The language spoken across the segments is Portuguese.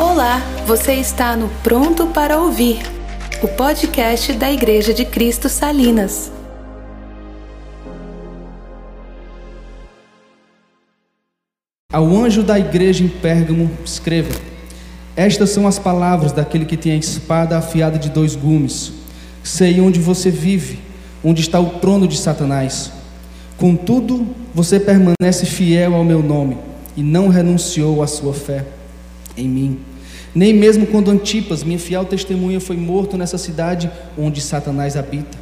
Olá, você está no Pronto para Ouvir, o podcast da Igreja de Cristo Salinas. Ao anjo da igreja em Pérgamo, escreva: Estas são as palavras daquele que tem a espada afiada de dois gumes. Sei onde você vive, onde está o trono de Satanás. Contudo, você permanece fiel ao meu nome e não renunciou à sua fé em mim. Nem mesmo quando Antipas, minha fiel testemunha, foi morto nessa cidade onde Satanás habita.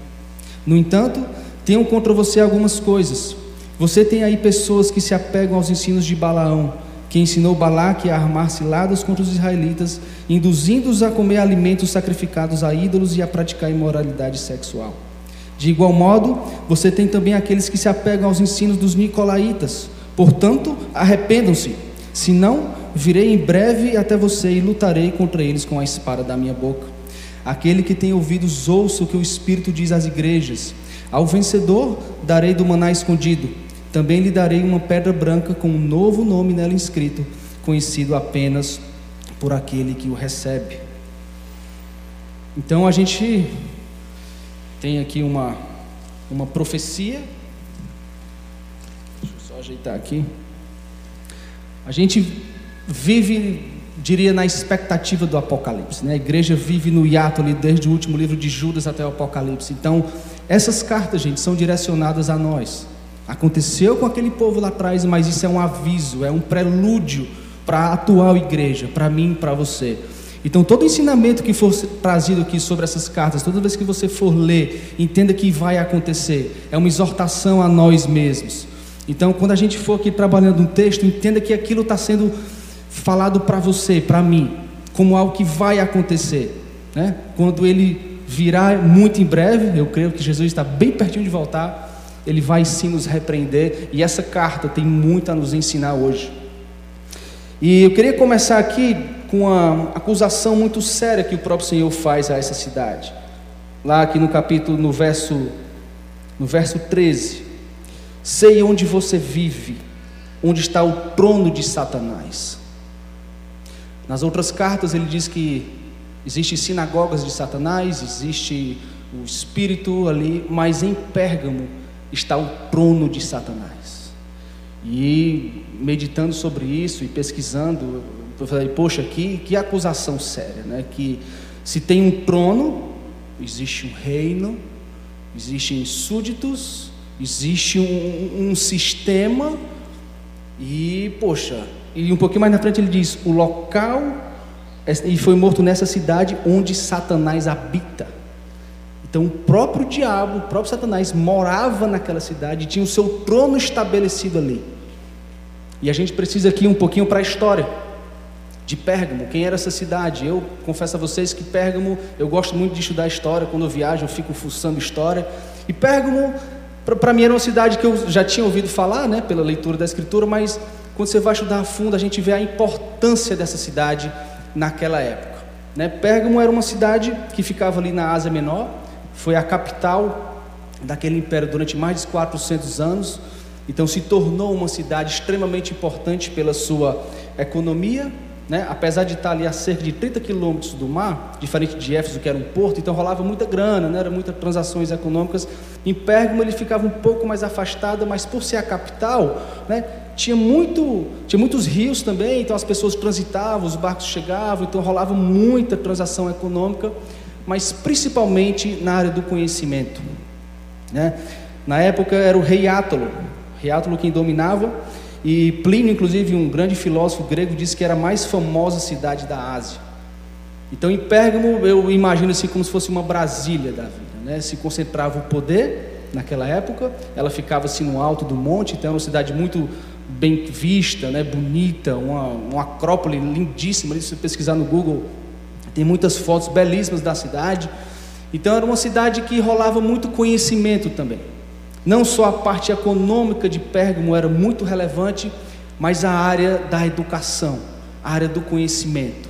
No entanto, tenho contra você algumas coisas. Você tem aí pessoas que se apegam aos ensinos de Balaão, que ensinou Balaque a armar ciladas contra os israelitas, induzindo-os a comer alimentos sacrificados a ídolos e a praticar imoralidade sexual. De igual modo, você tem também aqueles que se apegam aos ensinos dos nicolaítas. Portanto, arrependam-se, senão virei em breve até você e lutarei contra eles com a espada da minha boca. Aquele que tem ouvidos, ouça o que o Espírito diz às igrejas. Ao vencedor darei do maná escondido também lhe darei uma pedra branca com um novo nome nela inscrito, conhecido apenas por aquele que o recebe. Então a gente tem aqui uma, uma profecia. Deixa eu só ajeitar aqui. A gente vive, diria, na expectativa do Apocalipse. Né? A igreja vive no hiato ali, desde o último livro de Judas até o Apocalipse. Então, essas cartas, gente, são direcionadas a nós. Aconteceu com aquele povo lá atrás, mas isso é um aviso, é um prelúdio para a atual igreja, para mim e para você. Então, todo ensinamento que for trazido aqui sobre essas cartas, toda vez que você for ler, entenda que vai acontecer. É uma exortação a nós mesmos. Então, quando a gente for aqui trabalhando um texto, entenda que aquilo está sendo falado para você, para mim, como algo que vai acontecer. Né? Quando ele virá muito em breve, eu creio que Jesus está bem pertinho de voltar ele vai sim nos repreender, e essa carta tem muito a nos ensinar hoje. E eu queria começar aqui com uma acusação muito séria que o próprio Senhor faz a essa cidade. Lá aqui no capítulo, no verso, no verso 13. Sei onde você vive, onde está o trono de Satanás. Nas outras cartas ele diz que existem sinagogas de Satanás, existe o espírito ali, mas em Pérgamo está o trono de Satanás. E meditando sobre isso e pesquisando, eu falei, poxa, que, que acusação séria, né? Que se tem um trono, existe um reino, existem súditos, existe um, um sistema, e, poxa, e um pouquinho mais na frente ele diz: o local, e foi morto nessa cidade onde Satanás habita. Então, o próprio diabo, o próprio Satanás, morava naquela cidade, tinha o seu trono estabelecido ali. E a gente precisa aqui um pouquinho para a história de Pérgamo, quem era essa cidade? Eu confesso a vocês que Pérgamo, eu gosto muito de estudar história, quando eu viajo eu fico fuçando história. E Pérgamo, para mim, era uma cidade que eu já tinha ouvido falar, né, pela leitura da Escritura, mas quando você vai estudar a fundo, a gente vê a importância dessa cidade naquela época. Né? Pérgamo era uma cidade que ficava ali na Ásia Menor, foi a capital daquele império durante mais de 400 anos, então se tornou uma cidade extremamente importante pela sua economia, né? apesar de estar ali a cerca de 30 quilômetros do mar, diferente de Éfeso, que era um porto, então rolava muita grana, né? era muitas transações econômicas. Em Pérgamo ele ficava um pouco mais afastado, mas por ser a capital, né? Tinha, muito, tinha muitos rios também, então as pessoas transitavam, os barcos chegavam, então rolava muita transação econômica mas principalmente na área do conhecimento. Né? Na época era o rei Átalo, rei Átalo quem dominava, e Plínio, inclusive, um grande filósofo grego, disse que era a mais famosa cidade da Ásia. Então, em Pérgamo, eu imagino assim como se fosse uma Brasília da vida, né? se concentrava o poder naquela época, ela ficava assim no alto do monte, então era uma cidade muito bem vista, né? bonita, uma, uma acrópole lindíssima, se você pesquisar no Google, tem muitas fotos belíssimas da cidade. Então era uma cidade que rolava muito conhecimento também. Não só a parte econômica de Pérgamo era muito relevante, mas a área da educação, a área do conhecimento.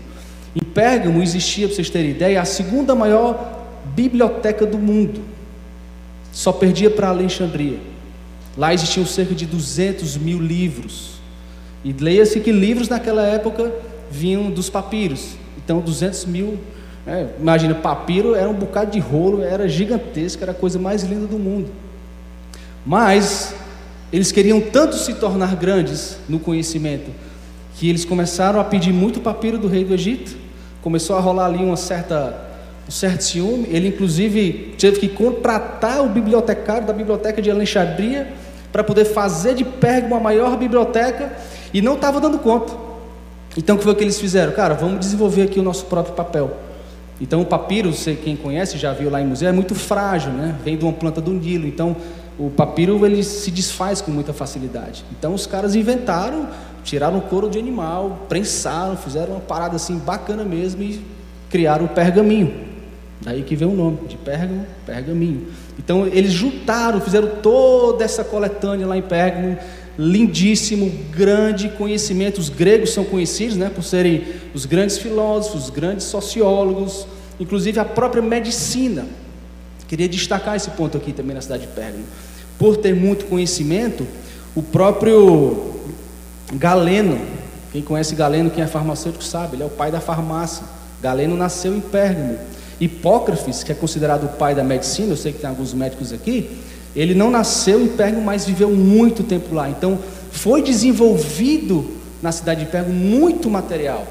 Em Pérgamo existia, para vocês terem ideia, a segunda maior biblioteca do mundo. Só perdia para Alexandria. Lá existiam cerca de 200 mil livros. E leia-se que livros naquela época vinham dos papiros. Então, 200 mil. Né? Imagina, papiro era um bocado de rolo, era gigantesco, era a coisa mais linda do mundo. Mas eles queriam tanto se tornar grandes no conhecimento que eles começaram a pedir muito papiro do rei do Egito. Começou a rolar ali uma certa um certo ciúme. Ele, inclusive, teve que contratar o bibliotecário da biblioteca de Alexandria para poder fazer de Pérgamo a maior biblioteca e não estava dando conta. Então, o que foi que eles fizeram? Cara, vamos desenvolver aqui o nosso próprio papel. Então, o papiro, você, quem conhece, já viu lá em museu, é muito frágil, né? Vem de uma planta do Nilo. Então, o papiro ele se desfaz com muita facilidade. Então, os caras inventaram, tiraram couro de animal, prensaram, fizeram uma parada assim bacana mesmo e criaram o pergaminho. Daí que vem o nome, de Pérgamo, pergaminho. Então eles juntaram, fizeram toda essa coletânea lá em Pérgamo, lindíssimo, grande conhecimento. Os gregos são conhecidos né, por serem os grandes filósofos, os grandes sociólogos, inclusive a própria medicina. Queria destacar esse ponto aqui também na cidade de Pérgamo. Por ter muito conhecimento, o próprio Galeno, quem conhece Galeno, quem é farmacêutico sabe, ele é o pai da farmácia. Galeno nasceu em Pérgamo. Hipócrates, que é considerado o pai da medicina, eu sei que tem alguns médicos aqui, ele não nasceu em Pérgamo, mas viveu muito tempo lá. Então, foi desenvolvido na cidade de Pérgamo muito material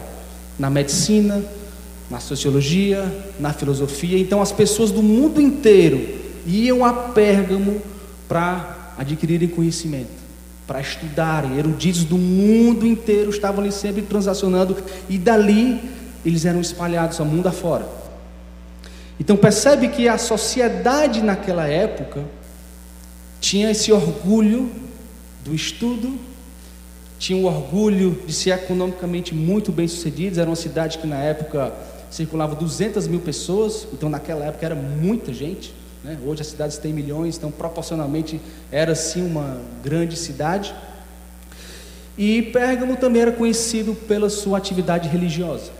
na medicina, na sociologia, na filosofia. Então, as pessoas do mundo inteiro iam a Pérgamo para adquirirem conhecimento, para estudarem. Eruditos do mundo inteiro estavam ali sempre transacionando e dali eles eram espalhados ao mundo afora. Então percebe que a sociedade naquela época tinha esse orgulho do estudo, tinha o orgulho de ser economicamente muito bem sucedidos. Era uma cidade que na época circulava 200 mil pessoas, então naquela época era muita gente. Né? Hoje as cidades têm milhões, então proporcionalmente era sim uma grande cidade. E Pérgamo também era conhecido pela sua atividade religiosa.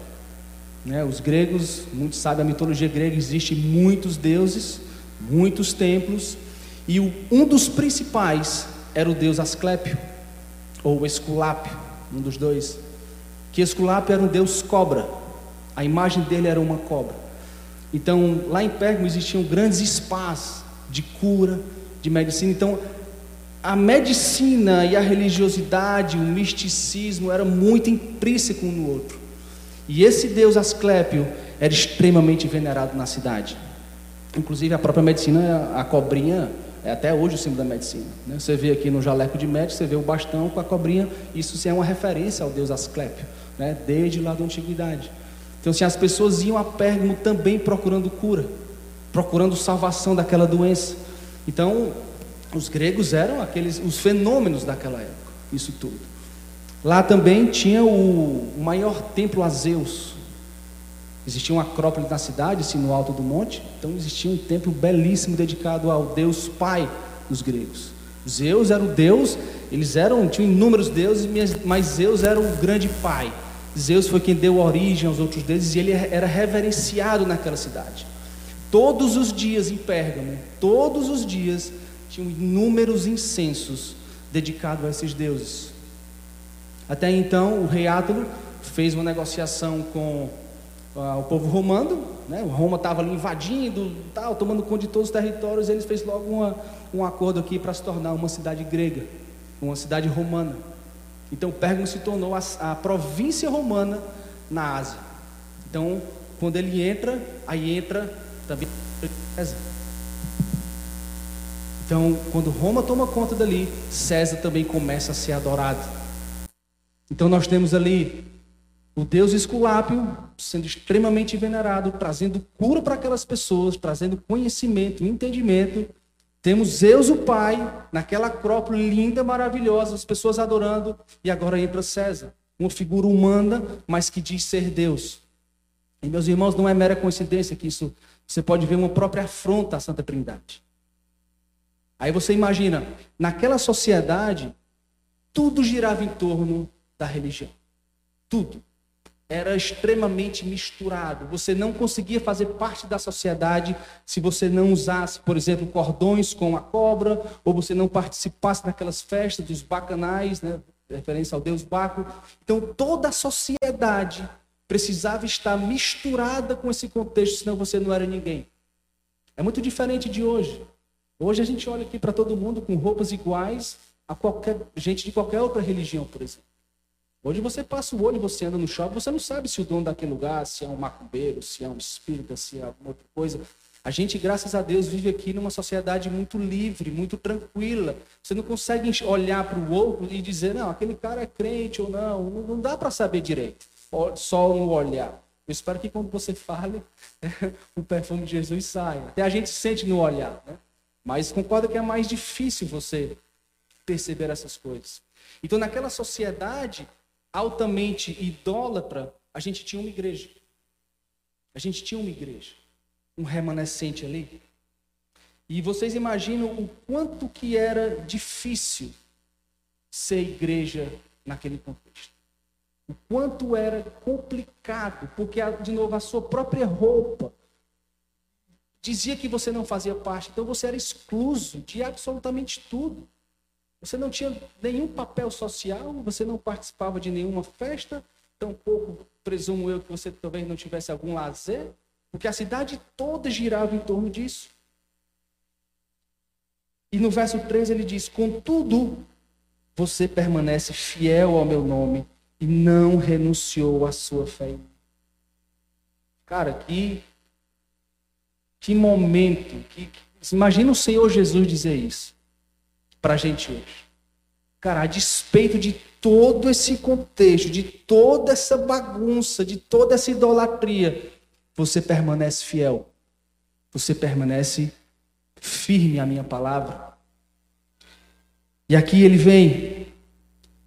Né? Os gregos, muitos sabem, a mitologia grega existe muitos deuses, muitos templos, e um dos principais era o deus Asclépio, ou Esculápio, um dos dois. Que Esculápio era um deus cobra, a imagem dele era uma cobra. Então, lá em Pérgamo existiam grandes spas de cura, de medicina. Então, a medicina e a religiosidade, o misticismo era muito intrínseco um no outro. E esse deus Asclépio era extremamente venerado na cidade. Inclusive a própria medicina, a cobrinha, é até hoje o símbolo da medicina. Né? Você vê aqui no jaleco de médico, você vê o bastão com a cobrinha, isso é uma referência ao deus Asclépio, né? desde lá da antiguidade. Então, assim, as pessoas iam a Pérgamo também procurando cura, procurando salvação daquela doença. Então, os gregos eram aqueles os fenômenos daquela época, isso tudo. Lá também tinha o maior templo a Zeus. Existia uma acrópole na cidade, assim, no alto do monte. Então existia um templo belíssimo dedicado ao Deus Pai dos gregos. Zeus era o Deus, eles eram, tinham inúmeros deuses, mas Zeus era o grande pai. Zeus foi quem deu origem aos outros deuses e ele era reverenciado naquela cidade. Todos os dias em Pérgamo, todos os dias, tinham inúmeros incensos dedicados a esses deuses. Até então, o rei Átulo fez uma negociação com uh, o povo romano, né? O Roma estava ali invadindo, tal, tomando conta de todos os territórios. Eles fez logo uma, um acordo aqui para se tornar uma cidade grega, uma cidade romana. Então, Pérgamo se tornou a, a província romana na Ásia. Então, quando ele entra, aí entra também César. Então, quando Roma toma conta dali, César também começa a ser adorado. Então nós temos ali o Deus Esculápio sendo extremamente venerado, trazendo cura para aquelas pessoas, trazendo conhecimento, entendimento. Temos Zeus o Pai, naquela acrópole linda, maravilhosa, as pessoas adorando, e agora entra César, uma figura humana, mas que diz ser Deus. E meus irmãos, não é mera coincidência que isso, você pode ver uma própria afronta à Santa Trindade. Aí você imagina, naquela sociedade, tudo girava em torno da religião. Tudo. Era extremamente misturado. Você não conseguia fazer parte da sociedade se você não usasse, por exemplo, cordões com a cobra, ou você não participasse daquelas festas dos bacanais, né? referência ao deus Baco. Então toda a sociedade precisava estar misturada com esse contexto, senão você não era ninguém. É muito diferente de hoje. Hoje a gente olha aqui para todo mundo com roupas iguais a qualquer gente de qualquer outra religião, por exemplo. Hoje você passa o olho, você anda no shopping, você não sabe se o dono daquele lugar, se é um macumbeiro, se é um espírita, se é alguma outra coisa. A gente, graças a Deus, vive aqui numa sociedade muito livre, muito tranquila. Você não consegue olhar para o outro e dizer, não, aquele cara é crente ou não. Não dá para saber direito, só no olhar. Eu espero que quando você fale, o perfume de Jesus saia. Até a gente sente no olhar, né? Mas concorda que é mais difícil você perceber essas coisas. Então, naquela sociedade, altamente idólatra, a gente tinha uma igreja. A gente tinha uma igreja, um remanescente ali. E vocês imaginam o quanto que era difícil ser igreja naquele contexto. O quanto era complicado, porque, de novo, a sua própria roupa dizia que você não fazia parte, então você era excluso de absolutamente tudo. Você não tinha nenhum papel social, você não participava de nenhuma festa, tampouco presumo eu que você talvez não tivesse algum lazer, porque a cidade toda girava em torno disso. E no verso 13 ele diz: Contudo, você permanece fiel ao meu nome e não renunciou à sua fé. Cara, que, que momento. Que, imagina o Senhor Jesus dizer isso para a gente hoje. Cara, a despeito de todo esse contexto, de toda essa bagunça, de toda essa idolatria, você permanece fiel. Você permanece firme à minha palavra. E aqui ele vem,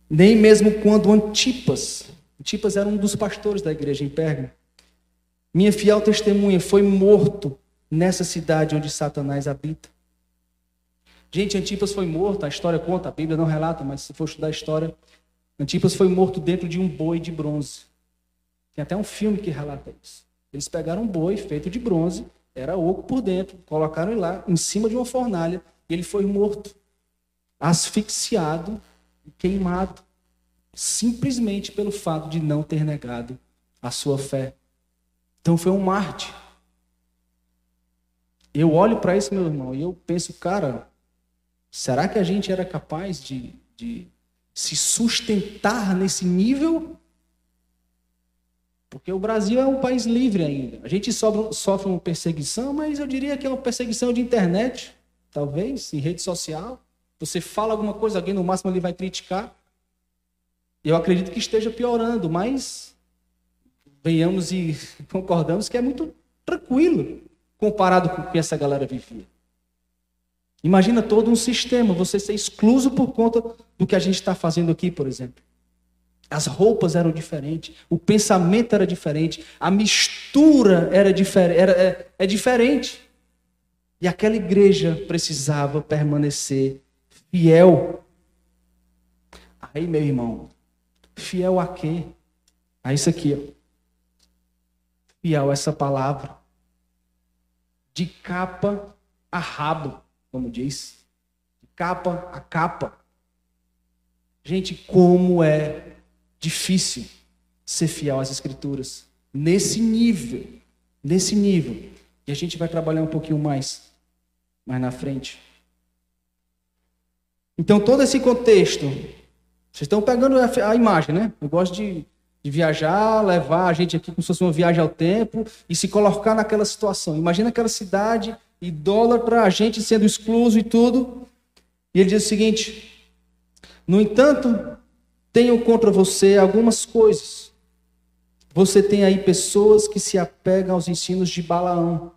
nem mesmo quando Antipas, Antipas era um dos pastores da igreja em Pérgamo, minha fiel testemunha foi morto nessa cidade onde Satanás habita. Gente, Antipas foi morto, a história conta, a Bíblia não relata, mas se for estudar a história, Antipas foi morto dentro de um boi de bronze. Tem até um filme que relata isso. Eles pegaram um boi feito de bronze, era oco por dentro, colocaram ele lá em cima de uma fornalha e ele foi morto, asfixiado e queimado, simplesmente pelo fato de não ter negado a sua fé. Então foi um Marte. Eu olho para isso, meu irmão, e eu penso, cara, Será que a gente era capaz de, de se sustentar nesse nível? Porque o Brasil é um país livre ainda. A gente sofre, sofre uma perseguição, mas eu diria que é uma perseguição de internet, talvez, em rede social. Você fala alguma coisa, alguém no máximo ali vai criticar. Eu acredito que esteja piorando, mas venhamos e concordamos que é muito tranquilo comparado com o que essa galera vivia. Imagina todo um sistema, você ser excluso por conta do que a gente está fazendo aqui, por exemplo. As roupas eram diferentes, o pensamento era diferente, a mistura era, era é, é diferente. E aquela igreja precisava permanecer fiel. Aí, meu irmão, fiel a quê? A isso aqui, ó. Fiel a essa palavra. De capa a rabo como diz, de capa a capa. Gente, como é difícil ser fiel às Escrituras. Nesse nível, nesse nível. E a gente vai trabalhar um pouquinho mais, mais na frente. Então, todo esse contexto, vocês estão pegando a, imagem, né? Eu gosto de, de viajar, levar a gente aqui como se fosse uma viagem ao tempo e se colocar naquela situação. Imagina aquela cidade idólatra, a gente sendo excluso e tudo. E ele diz o seguinte: No entanto, tenho contra você algumas coisas. Você tem aí pessoas que se apegam aos ensinos de Balaão,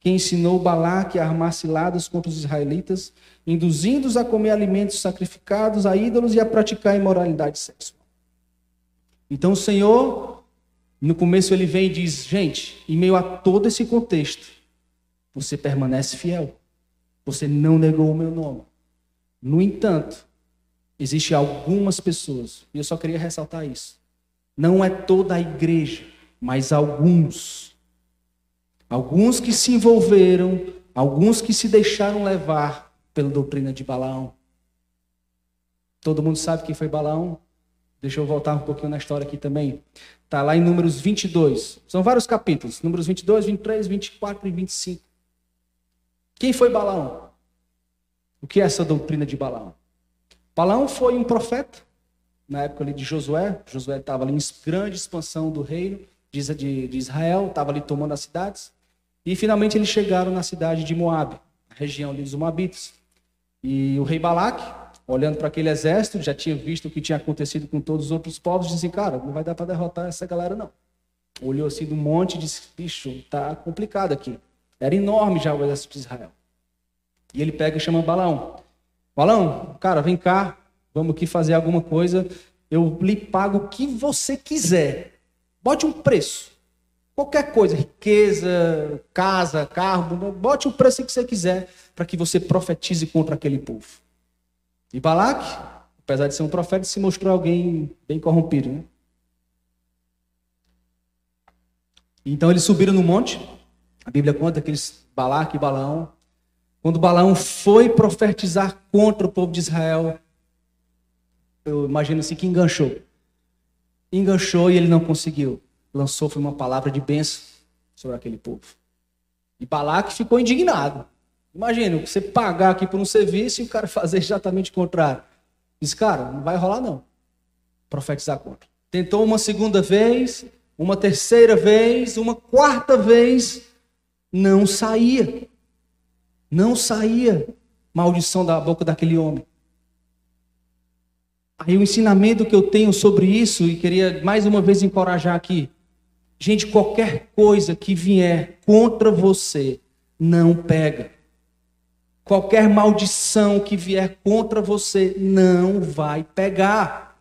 que ensinou Balaque a armar ciladas contra os israelitas, induzindo-os a comer alimentos sacrificados a ídolos e a praticar imoralidade sexual. Então o Senhor, no começo ele vem e diz: gente, em meio a todo esse contexto, você permanece fiel. Você não negou o meu nome. No entanto, existem algumas pessoas, e eu só queria ressaltar isso. Não é toda a igreja, mas alguns. Alguns que se envolveram, alguns que se deixaram levar pela doutrina de Balaão. Todo mundo sabe quem foi Balaão? Deixa eu voltar um pouquinho na história aqui também. Está lá em Números 22. São vários capítulos. Números 22, 23, 24 e 25. Quem foi Balaão? O que é essa doutrina de Balaão? Balaão foi um profeta, na época ali de Josué. Josué estava ali em grande expansão do reino de, Israel, estava ali tomando as cidades. E finalmente eles chegaram na cidade de Moab, a região ali dos Moabitas. E o rei Balaque, olhando para aquele exército, já tinha visto o que tinha acontecido com todos os outros povos, disse cara, não vai dar para derrotar essa galera não. Olhou assim do monte e disse, bicho, tá complicado aqui. Era enorme já o exército de Israel. E ele pega e chama Balaão. Balaão, cara, vem cá, vamos aqui fazer alguma coisa. Eu lhe pago o que você quiser. Bote um preço. Qualquer coisa, riqueza, casa, carro, bote o preço que você quiser para que você profetize contra aquele povo. E Balaque, apesar de ser um profeta, se mostrou alguém bem corrompido. Né? Então eles subiram no monte. A Bíblia conta que eles, Balaque e Balaão, quando Balaão foi profetizar contra o povo de Israel, eu imagino assim que enganchou. Enganchou e ele não conseguiu. Lançou foi uma palavra de bênção sobre aquele povo. E Balaque ficou indignado. Imagina, você pagar aqui por um serviço e o cara fazer exatamente o contrário. Diz, cara, não vai rolar não. Profetizar contra. Tentou uma segunda vez, uma terceira vez, uma quarta vez, não saía. Não saía maldição da boca daquele homem. Aí o ensinamento que eu tenho sobre isso, e queria mais uma vez encorajar aqui. Gente, qualquer coisa que vier contra você, não pega. Qualquer maldição que vier contra você, não vai pegar.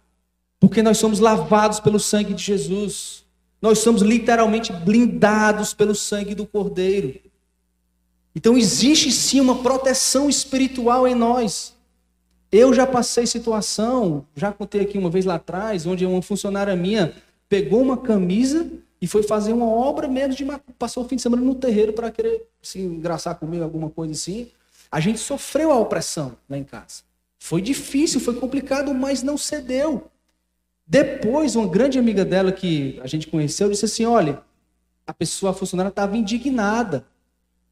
Porque nós somos lavados pelo sangue de Jesus. Nós somos literalmente blindados pelo sangue do Cordeiro. Então existe sim uma proteção espiritual em nós. Eu já passei situação, já contei aqui uma vez lá atrás, onde uma funcionária minha pegou uma camisa e foi fazer uma obra mesmo de passou o fim de semana no terreiro para querer se engraçar comigo, alguma coisa assim. A gente sofreu a opressão lá em casa. Foi difícil, foi complicado, mas não cedeu. Depois, uma grande amiga dela que a gente conheceu disse assim: olha, a pessoa, a funcionária, estava indignada.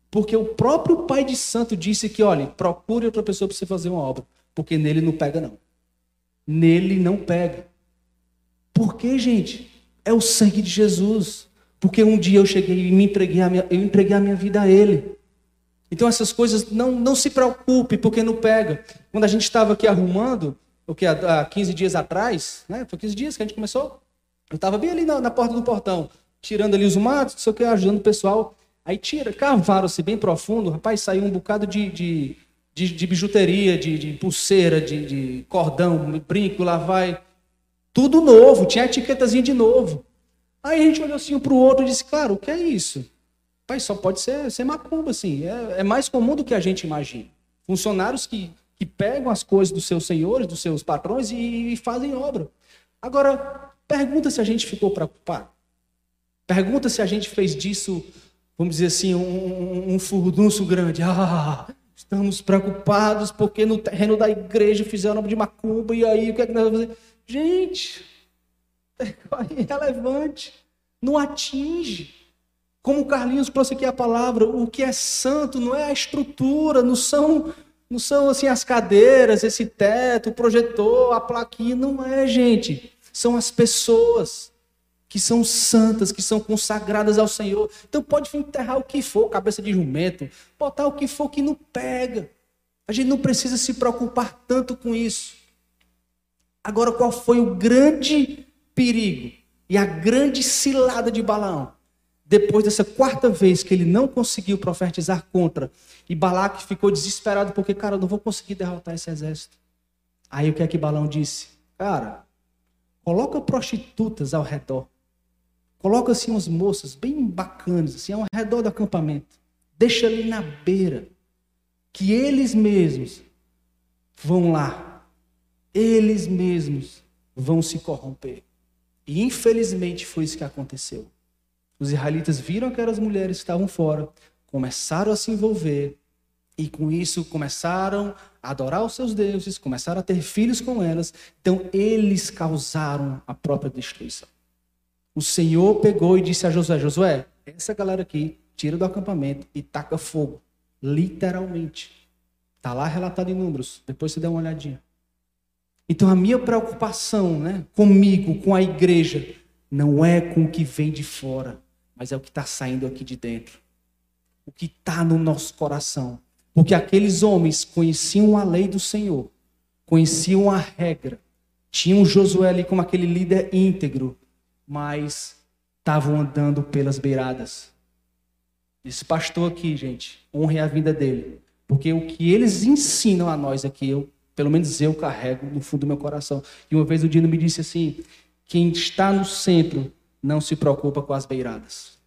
Porque o próprio pai de santo disse que, olha, procure outra pessoa para você fazer uma obra. Porque nele não pega, não. Nele não pega. Por quê, gente? É o sangue de Jesus. Porque um dia eu cheguei e me entreguei a minha, eu entreguei a minha vida a Ele. Então essas coisas não, não se preocupe, porque não pega. Quando a gente estava aqui arrumando, o que há 15 dias atrás, né? Foi 15 dias que a gente começou. Eu estava bem ali na, na, porta do portão, tirando ali os matos, o que, ajudando o pessoal. Aí tira, cavaram-se bem profundo, rapaz, saiu um bocado de, de, de, de bijuteria, de, de pulseira, de, de, cordão, brinco, lá vai. Tudo novo, tinha etiquetazinha de novo. Aí a gente olhou assim um para o outro e disse, cara, o que é isso? Pai, só pode ser, ser macumba, assim. É, é, mais comum do que a gente imagina. Funcionários que, que pegam as coisas dos seus senhores, dos seus patrões e, fazem obra. Agora, pergunta se a gente ficou preocupado. Pergunta se a gente fez disso vamos dizer assim, um, um furdunço grande. Ah, estamos preocupados porque no terreno da igreja fizeram de macumba e aí o que é que nós vamos fazer? Gente, é irrelevante, não atinge. Como o Carlinhos trouxe aqui a palavra, o que é santo não é a estrutura, não são, não são assim as cadeiras, esse teto, o projetor, a plaquinha, não é, gente. São as pessoas que são santas, que são consagradas ao Senhor. Então pode enterrar o que for, cabeça de jumento, botar o que for que não pega. A gente não precisa se preocupar tanto com isso. Agora, qual foi o grande perigo e a grande cilada de Balaão? Depois dessa quarta vez que ele não conseguiu profetizar contra, e Balaque ficou desesperado porque, cara, eu não vou conseguir derrotar esse exército. Aí o que é que Balaão disse? Cara, coloca prostitutas ao redor. Coloca assim umas moças bem bacanas, assim, ao redor do acampamento. Deixa ali na beira. Que eles mesmos vão lá. Eles mesmos vão se corromper. E infelizmente foi isso que aconteceu. Os israelitas viram aquelas mulheres que estavam fora, começaram a se envolver. E com isso começaram a adorar os seus deuses, começaram a ter filhos com elas. Então eles causaram a própria destruição. O Senhor pegou e disse a Josué: Josué, essa galera aqui tira do acampamento e taca fogo. Literalmente. Está lá relatado em números. Depois você dá uma olhadinha. Então a minha preocupação né, comigo, com a igreja, não é com o que vem de fora, mas é o que está saindo aqui de dentro. O que está no nosso coração. Porque aqueles homens conheciam a lei do Senhor, conheciam a regra, tinham Josué ali como aquele líder íntegro, mas estavam andando pelas beiradas. Esse pastor aqui, gente, honre a vida dele. Porque o que eles ensinam a nós aqui, eu, pelo menos eu carrego no fundo do meu coração. E uma vez o Dino me disse assim: quem está no centro não se preocupa com as beiradas.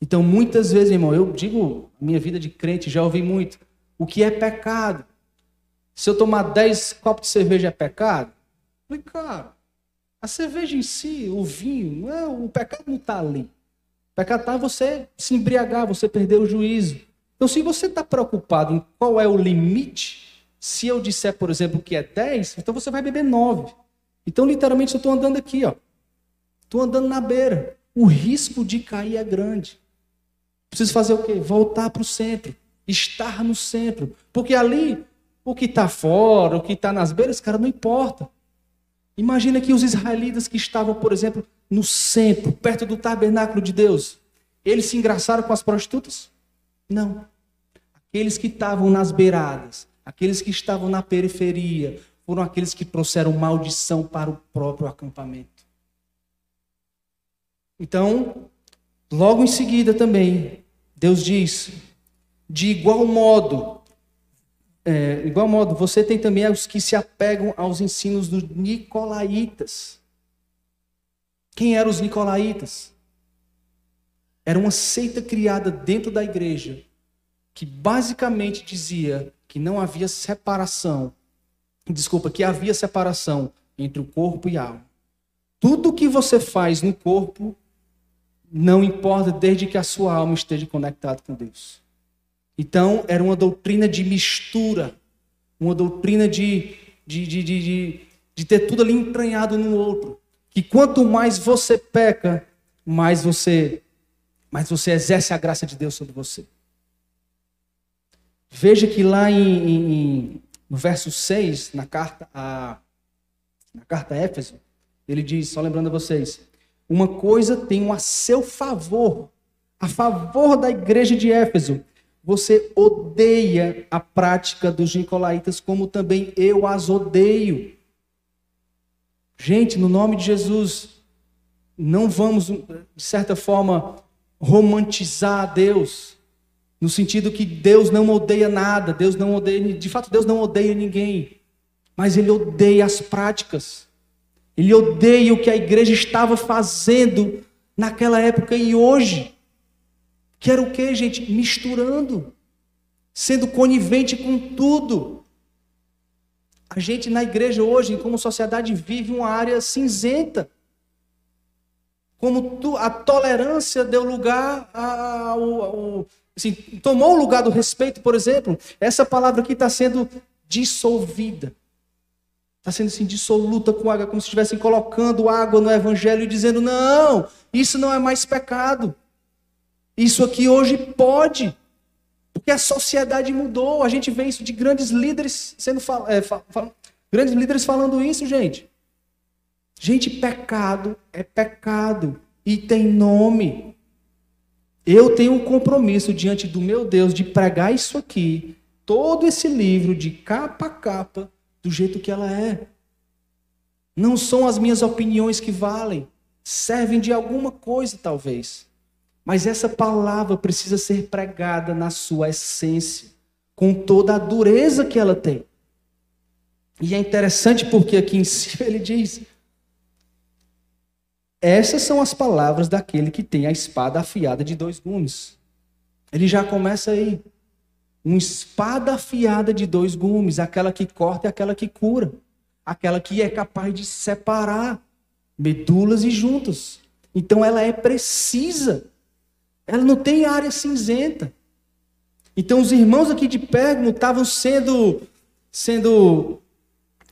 Então, muitas vezes, irmão, eu digo, minha vida de crente, já ouvi muito. O que é pecado? Se eu tomar 10 copos de cerveja é pecado? falei, cara, a cerveja em si, o vinho, é, o pecado não está ali. O pecado está você se embriagar, você perder o juízo. Então, se você está preocupado em qual é o limite, se eu disser, por exemplo, que é 10, então você vai beber 9. Então, literalmente, eu estou andando aqui, ó. Estou andando na beira. O risco de cair é grande. Preciso fazer o quê? Voltar para o centro. Estar no centro. Porque ali, o que está fora, o que está nas beiras, cara, não importa. Imagina que os israelitas que estavam, por exemplo, no centro, perto do tabernáculo de Deus, eles se engraçaram com as prostitutas? Não. Aqueles que estavam nas beiradas, aqueles que estavam na periferia, foram aqueles que trouxeram maldição para o próprio acampamento. Então, Logo em seguida também, Deus diz: de igual modo, é, igual modo, você tem também os que se apegam aos ensinos dos nicolaítas. Quem eram os nicolaítas? Era uma seita criada dentro da igreja que basicamente dizia que não havia separação, desculpa, que havia separação entre o corpo e a alma. Tudo que você faz no corpo não importa desde que a sua alma esteja conectada com Deus. Então, era uma doutrina de mistura, uma doutrina de, de, de, de, de ter tudo ali entranhado no outro. Que quanto mais você peca, mais você, mais você exerce a graça de Deus sobre você. Veja que lá em, em, no verso 6, na carta a, na carta a Éfeso, ele diz, só lembrando a vocês, uma coisa tenho a seu favor, a favor da igreja de Éfeso. Você odeia a prática dos nicolaítas, como também eu as odeio. Gente, no nome de Jesus, não vamos, de certa forma, romantizar Deus, no sentido que Deus não odeia nada, Deus não odeia, de fato, Deus não odeia ninguém, mas Ele odeia as práticas. Ele odeia o que a igreja estava fazendo naquela época e hoje. Que era o que, gente? Misturando. Sendo conivente com tudo. A gente na igreja hoje, como sociedade, vive uma área cinzenta. Como a tolerância deu lugar ao. Assim, tomou o lugar do respeito, por exemplo. Essa palavra aqui está sendo dissolvida. Está sendo assim, dissoluta com água, como se estivessem colocando água no evangelho e dizendo: não, isso não é mais pecado. Isso aqui hoje pode. Porque a sociedade mudou. A gente vê isso de grandes líderes sendo é, grandes líderes falando isso, gente. Gente, pecado é pecado e tem nome. Eu tenho um compromisso diante do meu Deus de pregar isso aqui, todo esse livro de capa a capa, do jeito que ela é. Não são as minhas opiniões que valem, servem de alguma coisa talvez. Mas essa palavra precisa ser pregada na sua essência, com toda a dureza que ela tem. E é interessante porque aqui em cima ele diz: essas são as palavras daquele que tem a espada afiada de dois gumes. Ele já começa aí uma espada afiada de dois gumes, aquela que corta e aquela que cura, aquela que é capaz de separar medulas e juntas. Então ela é precisa. Ela não tem área cinzenta. Então os irmãos aqui de Pérgamo estavam sendo, sendo,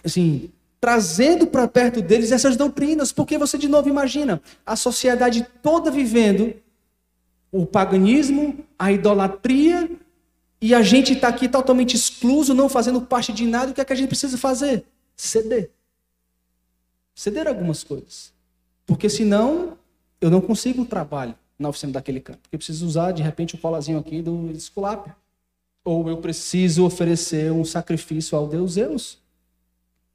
assim, trazendo para perto deles essas doutrinas, porque você de novo imagina a sociedade toda vivendo o paganismo, a idolatria, e a gente está aqui totalmente excluso, não fazendo parte de nada, o que é que a gente precisa fazer? Ceder. Ceder algumas coisas. Porque senão eu não consigo um trabalho na oficina daquele canto. Porque eu preciso usar, de repente, o colazinho aqui do esculápio. Ou eu preciso oferecer um sacrifício ao Deus Zeus.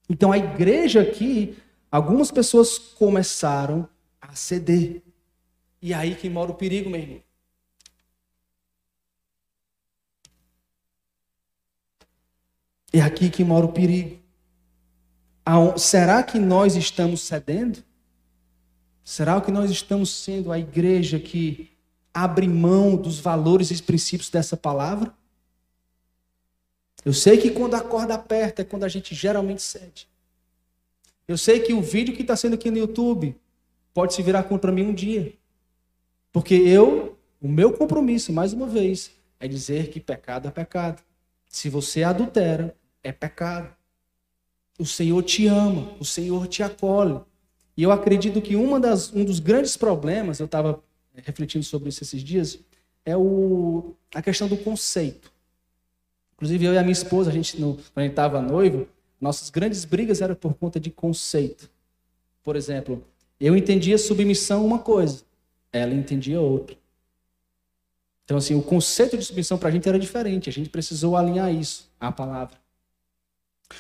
Então a igreja aqui, algumas pessoas começaram a ceder. E é aí que mora o perigo, meu irmão. É aqui que mora o perigo. Será que nós estamos cedendo? Será que nós estamos sendo a igreja que abre mão dos valores e princípios dessa palavra? Eu sei que quando a corda aperta é quando a gente geralmente cede. Eu sei que o vídeo que está sendo aqui no YouTube pode se virar contra mim um dia. Porque eu, o meu compromisso, mais uma vez, é dizer que pecado é pecado. Se você adultera, é pecado. O Senhor te ama, o Senhor te acolhe. E eu acredito que uma das, um dos grandes problemas, eu estava refletindo sobre isso esses dias, é o, a questão do conceito. Inclusive, eu e a minha esposa, a gente, no, quando a gente estava noivo, nossas grandes brigas eram por conta de conceito. Por exemplo, eu entendia submissão uma coisa, ela entendia outra. Então, assim, o conceito de submissão para a gente era diferente, a gente precisou alinhar isso à palavra.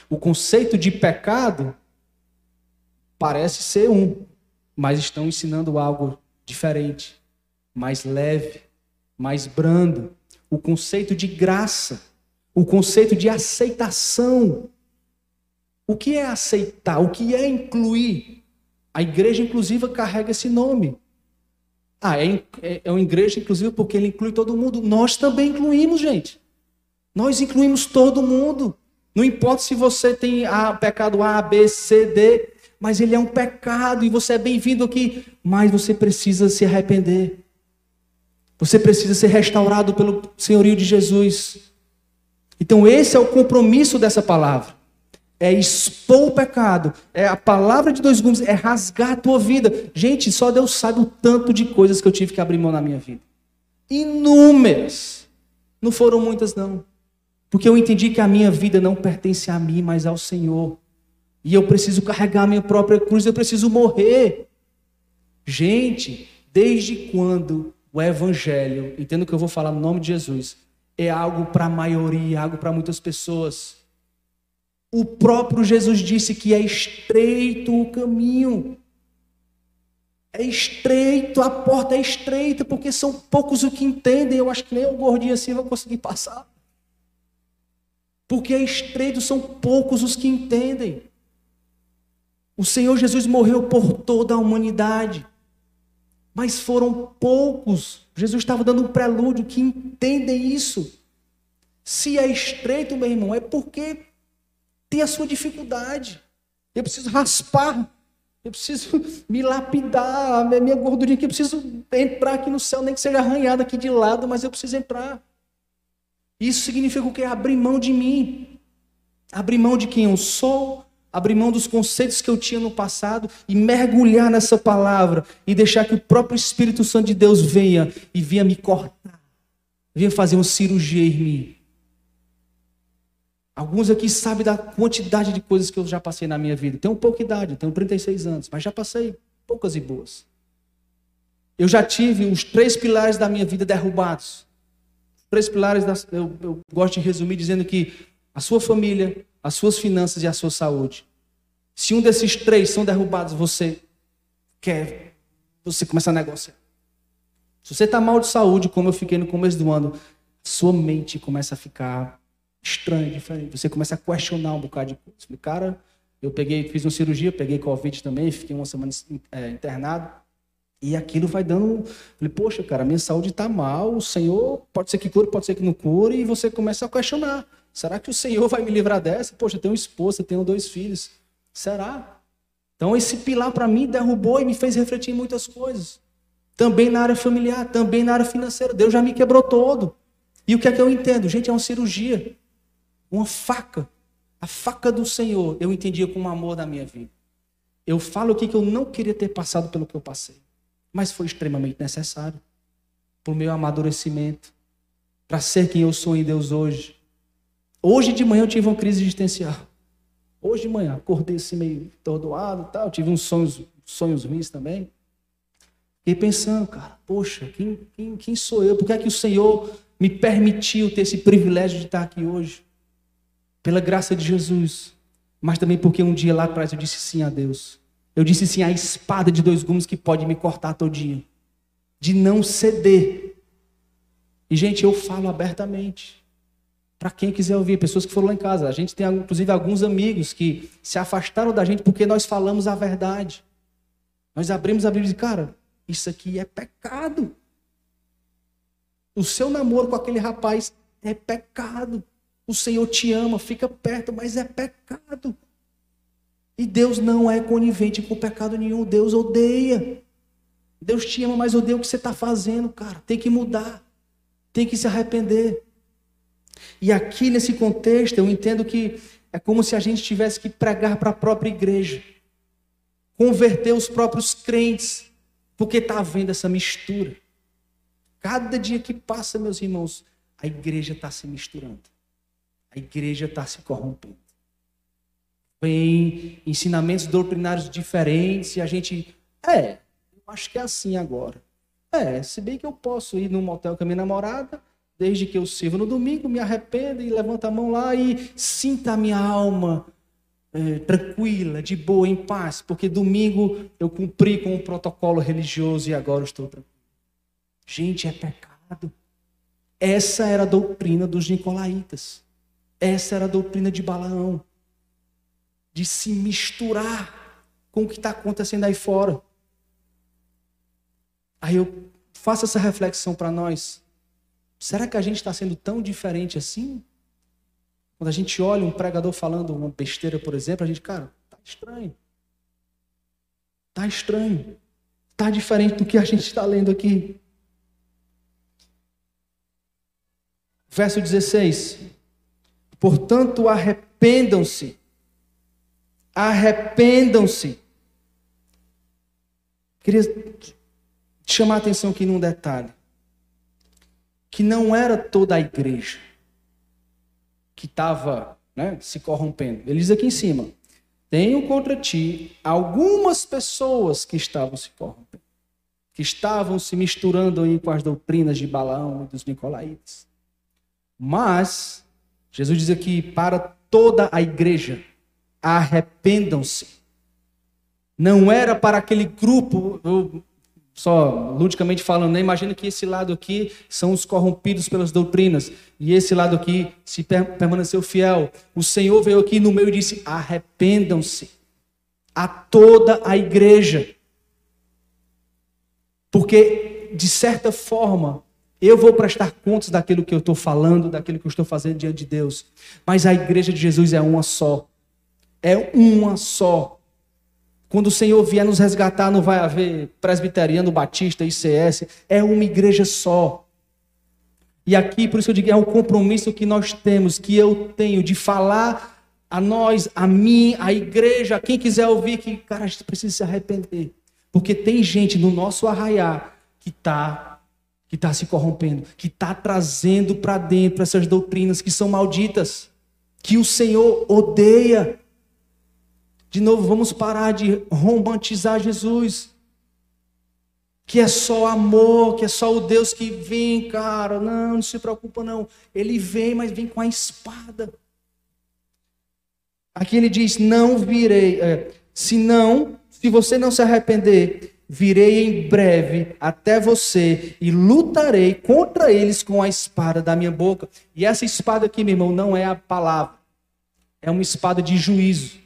O conceito de pecado parece ser um, mas estão ensinando algo diferente, mais leve, mais brando. O conceito de graça, o conceito de aceitação. O que é aceitar? O que é incluir? A igreja inclusiva carrega esse nome. Ah, é, é, é uma igreja inclusiva porque ele inclui todo mundo. Nós também incluímos, gente. Nós incluímos todo mundo. Não importa se você tem a, pecado A, B, C, D, mas ele é um pecado e você é bem-vindo aqui, mas você precisa se arrepender. Você precisa ser restaurado pelo senhorio de Jesus. Então, esse é o compromisso dessa palavra. É expor o pecado. É a palavra de dois gumes, é rasgar a tua vida. Gente, só Deus sabe o tanto de coisas que eu tive que abrir mão na minha vida. Inúmeras. Não foram muitas, não. Porque eu entendi que a minha vida não pertence a mim, mas ao Senhor. E eu preciso carregar a minha própria cruz, eu preciso morrer. Gente, desde quando o Evangelho, entendo que eu vou falar no nome de Jesus, é algo para a maioria, algo para muitas pessoas. O próprio Jesus disse que é estreito o caminho. É estreito, a porta é estreita, porque são poucos o que entendem. Eu acho que nem o gordinho assim vai conseguir passar. Porque é estreito, são poucos os que entendem. O Senhor Jesus morreu por toda a humanidade. Mas foram poucos. Jesus estava dando um prelúdio que entendem isso. Se é estreito, meu irmão, é porque tem a sua dificuldade. Eu preciso raspar. Eu preciso me lapidar. A minha gordurinha aqui. Eu preciso entrar aqui no céu, nem que seja arranhada aqui de lado, mas eu preciso entrar. Isso significa o quê? Abrir mão de mim. Abrir mão de quem eu sou, abrir mão dos conceitos que eu tinha no passado e mergulhar nessa palavra e deixar que o próprio Espírito Santo de Deus venha e venha me cortar, venha fazer uma cirurgia em mim. Alguns aqui sabem da quantidade de coisas que eu já passei na minha vida. Tenho pouca idade, tenho 36 anos, mas já passei poucas e boas. Eu já tive os três pilares da minha vida derrubados. Três pilares, da, eu, eu gosto de resumir dizendo que a sua família, as suas finanças e a sua saúde. Se um desses três são derrubados, você quer, você começa a negociar. Se você está mal de saúde, como eu fiquei no começo do ano, sua mente começa a ficar estranha, diferente. Você começa a questionar um bocado de coisa. Cara, eu peguei, fiz uma cirurgia, peguei Covid também, fiquei uma semana é, internado. E aquilo vai dando. Falei, poxa, cara, minha saúde está mal, o Senhor pode ser que cure, pode ser que não cure, e você começa a questionar. Será que o Senhor vai me livrar dessa? Poxa, eu tenho esposa, tenho dois filhos. Será? Então esse pilar para mim derrubou e me fez refletir em muitas coisas. Também na área familiar, também na área financeira. Deus já me quebrou todo. E o que é que eu entendo? Gente, é uma cirurgia. Uma faca. A faca do Senhor eu entendia como amor da minha vida. Eu falo aqui que eu não queria ter passado pelo que eu passei. Mas foi extremamente necessário. Para o meu amadurecimento. Para ser quem eu sou em Deus hoje. Hoje de manhã eu tive uma crise existencial. Hoje de manhã, acordei assim meio tordoado tal. Tive uns sonhos, sonhos ruins também. Fiquei pensando, cara, poxa, quem, quem, quem sou eu? Por que é que o Senhor me permitiu ter esse privilégio de estar aqui hoje? Pela graça de Jesus. Mas também porque um dia lá atrás eu disse sim a Deus. Eu disse sim à espada de dois gumes que pode me cortar todinho. De não ceder. E, gente, eu falo abertamente. Para quem quiser ouvir, pessoas que foram lá em casa. A gente tem, inclusive, alguns amigos que se afastaram da gente porque nós falamos a verdade. Nós abrimos a Bíblia e cara, isso aqui é pecado. O seu namoro com aquele rapaz é pecado. O Senhor te ama, fica perto, mas é pecado. E Deus não é conivente com pecado nenhum. Deus odeia. Deus te ama, mas odeia o que você está fazendo, cara. Tem que mudar. Tem que se arrepender. E aqui nesse contexto, eu entendo que é como se a gente tivesse que pregar para a própria igreja, converter os próprios crentes porque está havendo essa mistura. Cada dia que passa, meus irmãos, a igreja está se misturando. A igreja está se corrompendo. Vem ensinamentos doutrinários diferentes e a gente. É, eu acho que é assim agora. É, se bem que eu posso ir num motel com a minha namorada, desde que eu sirvo no domingo, me arrependa e levanta a mão lá e sinta a minha alma é, tranquila, de boa, em paz, porque domingo eu cumpri com o protocolo religioso e agora estou tranquilo. Gente, é pecado. Essa era a doutrina dos nicolaítas. Essa era a doutrina de Balaão. De se misturar com o que está acontecendo aí fora. Aí eu faço essa reflexão para nós. Será que a gente está sendo tão diferente assim? Quando a gente olha um pregador falando uma besteira, por exemplo, a gente, cara, tá estranho. Tá estranho. Tá diferente do que a gente está lendo aqui. Verso 16. Portanto, arrependam-se. Arrependam-se. Queria chamar a atenção aqui num detalhe. Que não era toda a igreja que estava né, se corrompendo. Ele diz aqui em cima: Tenho contra ti algumas pessoas que estavam se corrompendo, que estavam se misturando aí com as doutrinas de Balaão e dos Nicolaítas. Mas, Jesus diz aqui: para toda a igreja, arrependam-se. Não era para aquele grupo, só ludicamente falando, né? imagina que esse lado aqui são os corrompidos pelas doutrinas, e esse lado aqui se permaneceu fiel. O Senhor veio aqui no meio e disse: arrependam-se a toda a igreja. Porque, de certa forma, eu vou prestar contas daquilo que eu estou falando, daquilo que eu estou fazendo diante de Deus. Mas a igreja de Jesus é uma só. É uma só. Quando o Senhor vier nos resgatar, não vai haver presbiteriano, batista, ICS. É uma igreja só. E aqui, por isso eu digo, é um compromisso que nós temos, que eu tenho de falar a nós, a mim, a igreja, quem quiser ouvir, que, cara, a gente precisa se arrepender. Porque tem gente no nosso arraiar que está que está se corrompendo, que está trazendo para dentro essas doutrinas que são malditas, que o Senhor odeia. De novo, vamos parar de romantizar Jesus. Que é só amor, que é só o Deus que vem, cara. Não, não se preocupa, não. Ele vem, mas vem com a espada. Aqui ele diz: Não virei. É, se não, se você não se arrepender, virei em breve até você e lutarei contra eles com a espada da minha boca. E essa espada aqui, meu irmão, não é a palavra. É uma espada de juízo.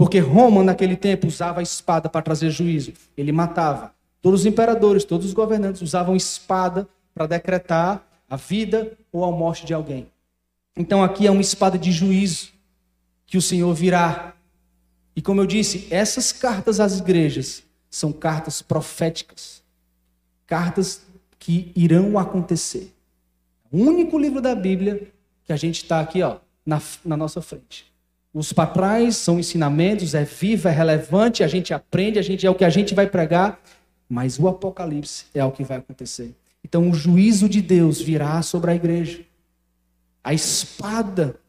Porque Roma, naquele tempo, usava a espada para trazer juízo. Ele matava. Todos os imperadores, todos os governantes usavam espada para decretar a vida ou a morte de alguém. Então aqui é uma espada de juízo que o Senhor virá. E como eu disse, essas cartas às igrejas são cartas proféticas. Cartas que irão acontecer. O único livro da Bíblia que a gente está aqui, ó, na, na nossa frente. Os papais são ensinamentos, é vivo, é relevante, a gente aprende, a gente é o que a gente vai pregar, mas o Apocalipse é o que vai acontecer. Então o juízo de Deus virá sobre a igreja. A espada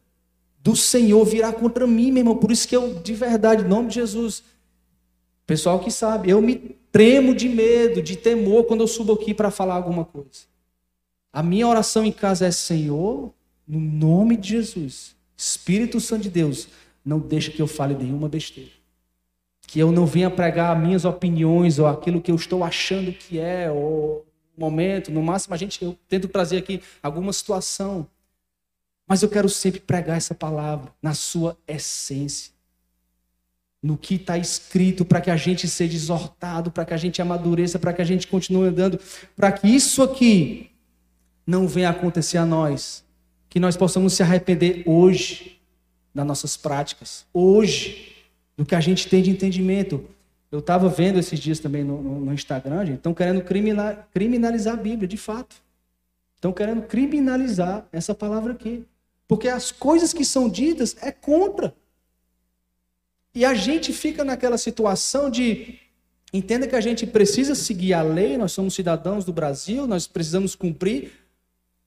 do Senhor virá contra mim, meu irmão. Por isso que eu, de verdade, em nome de Jesus, pessoal que sabe, eu me tremo de medo, de temor quando eu subo aqui para falar alguma coisa. A minha oração em casa é: Senhor, no nome de Jesus, Espírito Santo de Deus, não deixa que eu fale nenhuma besteira. Que eu não venha pregar minhas opiniões ou aquilo que eu estou achando que é, ou momento, no máximo a gente eu tento trazer aqui alguma situação. Mas eu quero sempre pregar essa palavra na sua essência. No que está escrito, para que a gente seja exortado, para que a gente amadureça, para que a gente continue andando, para que isso aqui não venha acontecer a nós. Que nós possamos se arrepender hoje das nossas práticas, hoje, do que a gente tem de entendimento. Eu estava vendo esses dias também no, no, Instagram, gente, estão querendo criminal, criminalizar a Bíblia, de fato. Estão querendo criminalizar essa palavra aqui. Porque as coisas que são ditas é contra. E a gente fica naquela situação de. Entenda que a gente precisa seguir a lei, nós somos cidadãos do Brasil, nós precisamos cumprir,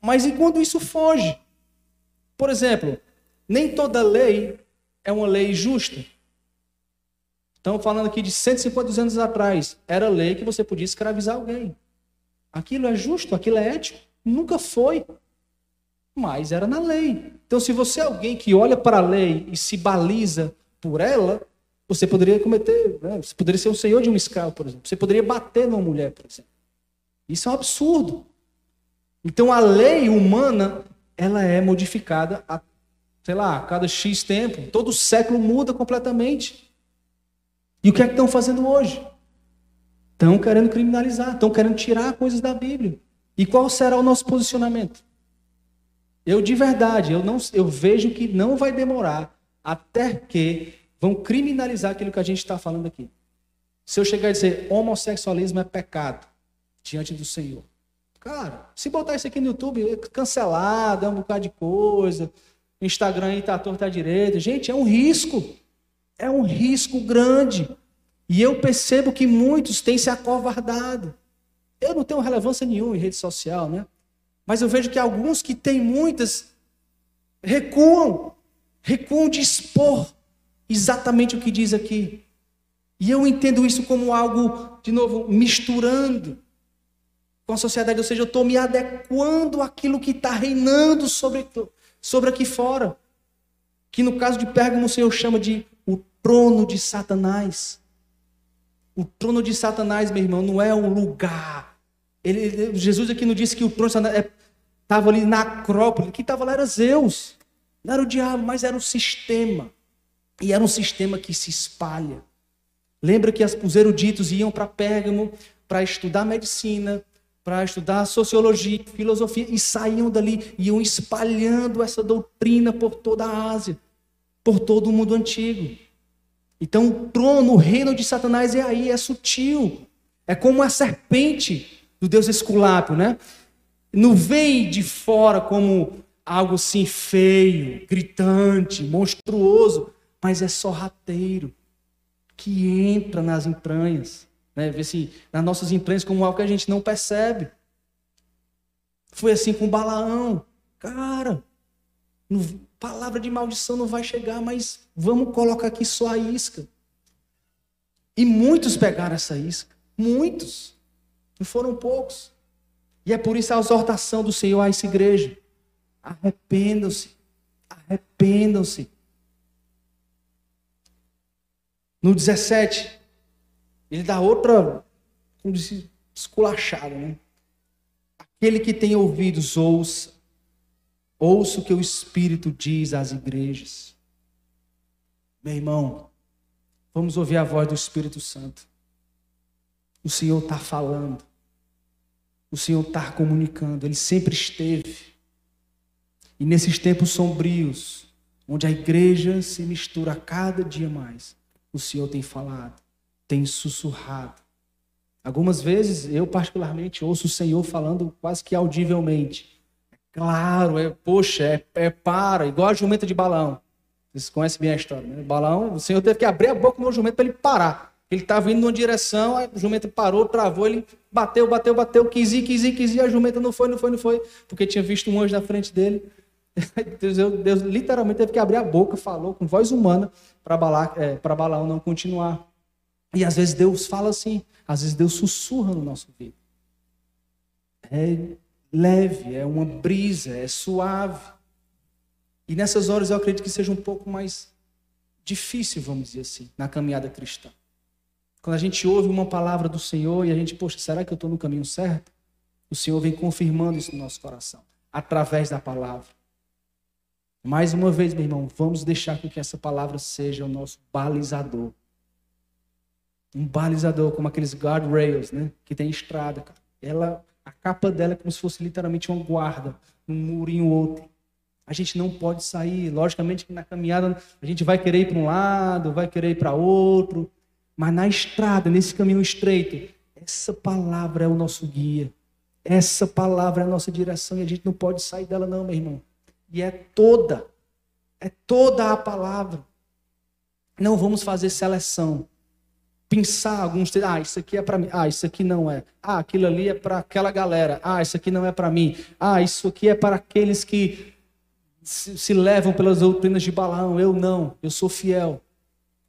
mas e quando isso foge? Por exemplo, nem toda lei é uma lei justa. Estamos falando aqui de 150 anos atrás. Era lei que você podia escravizar alguém. Aquilo é justo, aquilo é ético? Nunca foi. Mas era na lei. Então, se você é alguém que olha para a lei e se baliza por ela, você poderia cometer, né? você poderia ser o senhor de um escravo, por exemplo. Você poderia bater numa mulher, por exemplo. Isso é um absurdo. Então, a lei humana, ela é modificada a, sei lá, a cada X tempo. Todo século muda completamente. E o que é que estão fazendo hoje? Estão querendo criminalizar, estão querendo tirar coisas da Bíblia. E qual será o nosso posicionamento? Eu de verdade, eu não, eu vejo que não vai demorar até que vão criminalizar aquilo que a gente está falando aqui. Se eu chegar e dizer homossexualismo é pecado diante do Senhor, cara, se botar isso aqui no YouTube, é cancelado, é um bocado de coisa, Instagram aí tá torto à direita, gente, é um risco. É um risco grande. E eu percebo que muitos têm se acovardado. Eu não tenho relevância nenhuma em rede social, né? Mas eu vejo que alguns que têm muitas recuam, recuam de expor exatamente o que diz aqui. E eu entendo isso como algo, de novo, misturando com a sociedade, ou seja, eu estou me adequando àquilo que está reinando sobre, sobre aqui fora. Que no caso de Pérgamo o Senhor chama de trono de Satanás. O trono de Satanás, meu irmão, não é um lugar. Ele, Jesus aqui não disse que o trono de Satanás estava é, ali na Acrópole. Quem estava lá era Zeus. Não era o diabo, mas era um sistema. E era um sistema que se espalha. Lembra que os eruditos iam para Pérgamo para estudar medicina, para estudar sociologia, filosofia, e saíam dali, iam espalhando essa doutrina por toda a Ásia, por todo o mundo antigo. Então, o trono, o reino de Satanás é aí, é sutil. É como a serpente do Deus Esculápio, né? Não vem de fora como algo assim feio, gritante, monstruoso, mas é sorrateiro, que entra nas entranhas, né? Vê se nas nossas entranhas como algo que a gente não percebe. Foi assim com Balaão. Cara, palavra de maldição não vai chegar, mas vamos colocar aqui só a isca. E muitos pegaram essa isca. Muitos. Não foram poucos. E é por isso a exortação do Senhor a essa igreja. Arrependam-se. Arrependam-se. No 17, ele dá outra, como disse, esculachada, né? Aquele que tem ouvidos, ouça. Ouça o que o Espírito diz às igrejas. Meu irmão, vamos ouvir a voz do Espírito Santo. O Senhor está falando. O Senhor está comunicando. Ele sempre esteve. E nesses tempos sombrios, onde a igreja se mistura cada dia mais, o Senhor tem falado, tem sussurrado. Algumas vezes, eu particularmente ouço o Senhor falando quase que audivelmente Claro, é, poxa, é, é para, igual a jumenta de balão. Vocês conhecem bem a história, né? Balão, o Senhor teve que abrir a boca no jumento para ele parar. Ele estava indo numa direção, a jumenta parou, travou, ele bateu, bateu, bateu, quis ir, quis ir, quis ir, a jumenta não foi, não foi, não foi, porque tinha visto um anjo na frente dele. Deus, Deus literalmente teve que abrir a boca, falou com voz humana para é, Balaão não continuar. E às vezes Deus fala assim, às vezes Deus sussurra no nosso ouvido. É leve, é uma brisa, é suave. E nessas horas eu acredito que seja um pouco mais difícil, vamos dizer assim, na caminhada cristã. Quando a gente ouve uma palavra do Senhor e a gente, poxa, será que eu estou no caminho certo? O Senhor vem confirmando isso no nosso coração, através da palavra. Mais uma vez, meu irmão, vamos deixar com que essa palavra seja o nosso balizador. Um balizador, como aqueles guardrails, né? Que tem estrada, cara. Ela, a capa dela é como se fosse literalmente uma guarda, um muro em outro. A gente não pode sair. Logicamente que na caminhada a gente vai querer ir para um lado, vai querer ir para outro. Mas na estrada, nesse caminho estreito, essa palavra é o nosso guia. Essa palavra é a nossa direção e a gente não pode sair dela, não, meu irmão. E é toda, é toda a palavra. Não vamos fazer seleção. Pensar alguns, ah, isso aqui é para mim, ah, isso aqui não é. Ah, aquilo ali é para aquela galera. Ah, isso aqui não é para mim. Ah, isso aqui é para aqueles que se, se levam pelas doutrinas de Balaão. Eu não, eu sou fiel.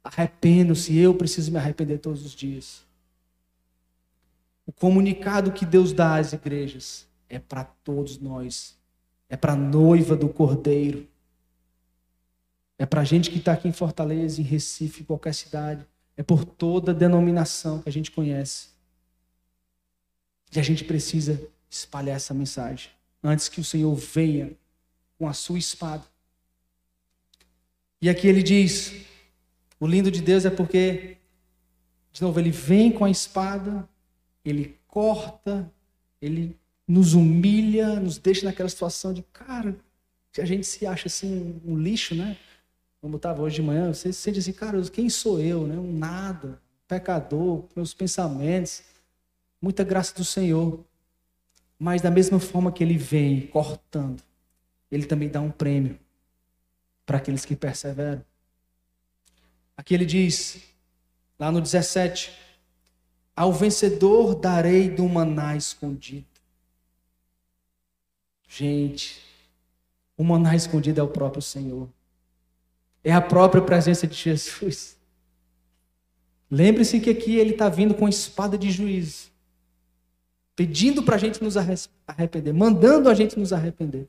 Arrependo-se, eu preciso me arrepender todos os dias. O comunicado que Deus dá às igrejas é para todos nós. É para a noiva do Cordeiro. É para a gente que está aqui em Fortaleza, em Recife, em qualquer cidade. É por toda denominação que a gente conhece. E a gente precisa espalhar essa mensagem antes que o Senhor venha com a sua espada. E aqui ele diz: o lindo de Deus é porque, de novo, ele vem com a espada, ele corta, ele nos humilha, nos deixa naquela situação de, cara, que a gente se acha assim um lixo, né? Como estava hoje de manhã, você se sente assim, cara, quem sou eu, né? Um nada, pecador, meus pensamentos, muita graça do Senhor. Mas da mesma forma que ele vem cortando, ele também dá um prêmio para aqueles que perseveram. Aqui ele diz, lá no 17: Ao vencedor darei do maná escondido. Gente, o maná escondido é o próprio Senhor. É a própria presença de Jesus. Lembre-se que aqui ele está vindo com espada de juízo, pedindo para a gente nos arrepender, mandando a gente nos arrepender.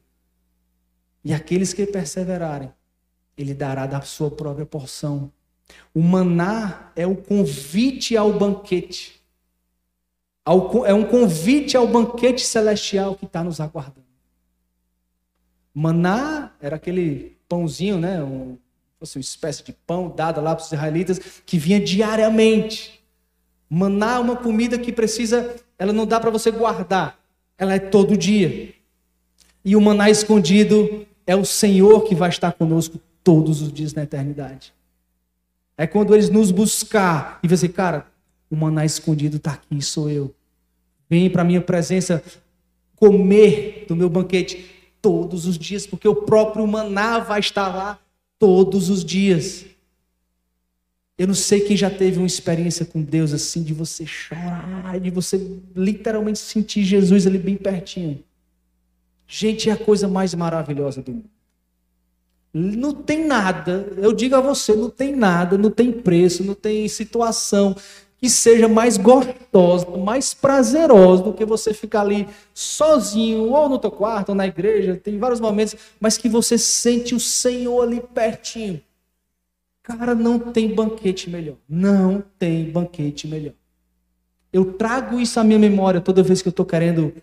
E aqueles que perseverarem, ele dará da sua própria porção. O maná é o convite ao banquete. É um convite ao banquete celestial que está nos aguardando. Maná era aquele pãozinho, né? Um, fosse uma espécie de pão dado lá para os israelitas que vinha diariamente. Maná é uma comida que precisa, ela não dá para você guardar, ela é todo dia. E o maná escondido é o Senhor que vai estar conosco todos os dias na eternidade. É quando eles nos buscar e dizer, cara, o maná escondido está aqui, sou eu. Vem para minha presença comer do meu banquete todos os dias, porque o próprio maná vai estar lá todos os dias. Eu não sei quem já teve uma experiência com Deus assim, de você chorar, de você literalmente sentir Jesus ali bem pertinho. Gente, é a coisa mais maravilhosa do mundo. Não tem nada, eu digo a você, não tem nada, não tem preço, não tem situação que seja mais gostosa, mais prazerosa do que você ficar ali sozinho, ou no teu quarto, ou na igreja, tem vários momentos, mas que você sente o Senhor ali pertinho. Cara, não tem banquete melhor. Não tem banquete melhor. Eu trago isso à minha memória toda vez que eu estou querendo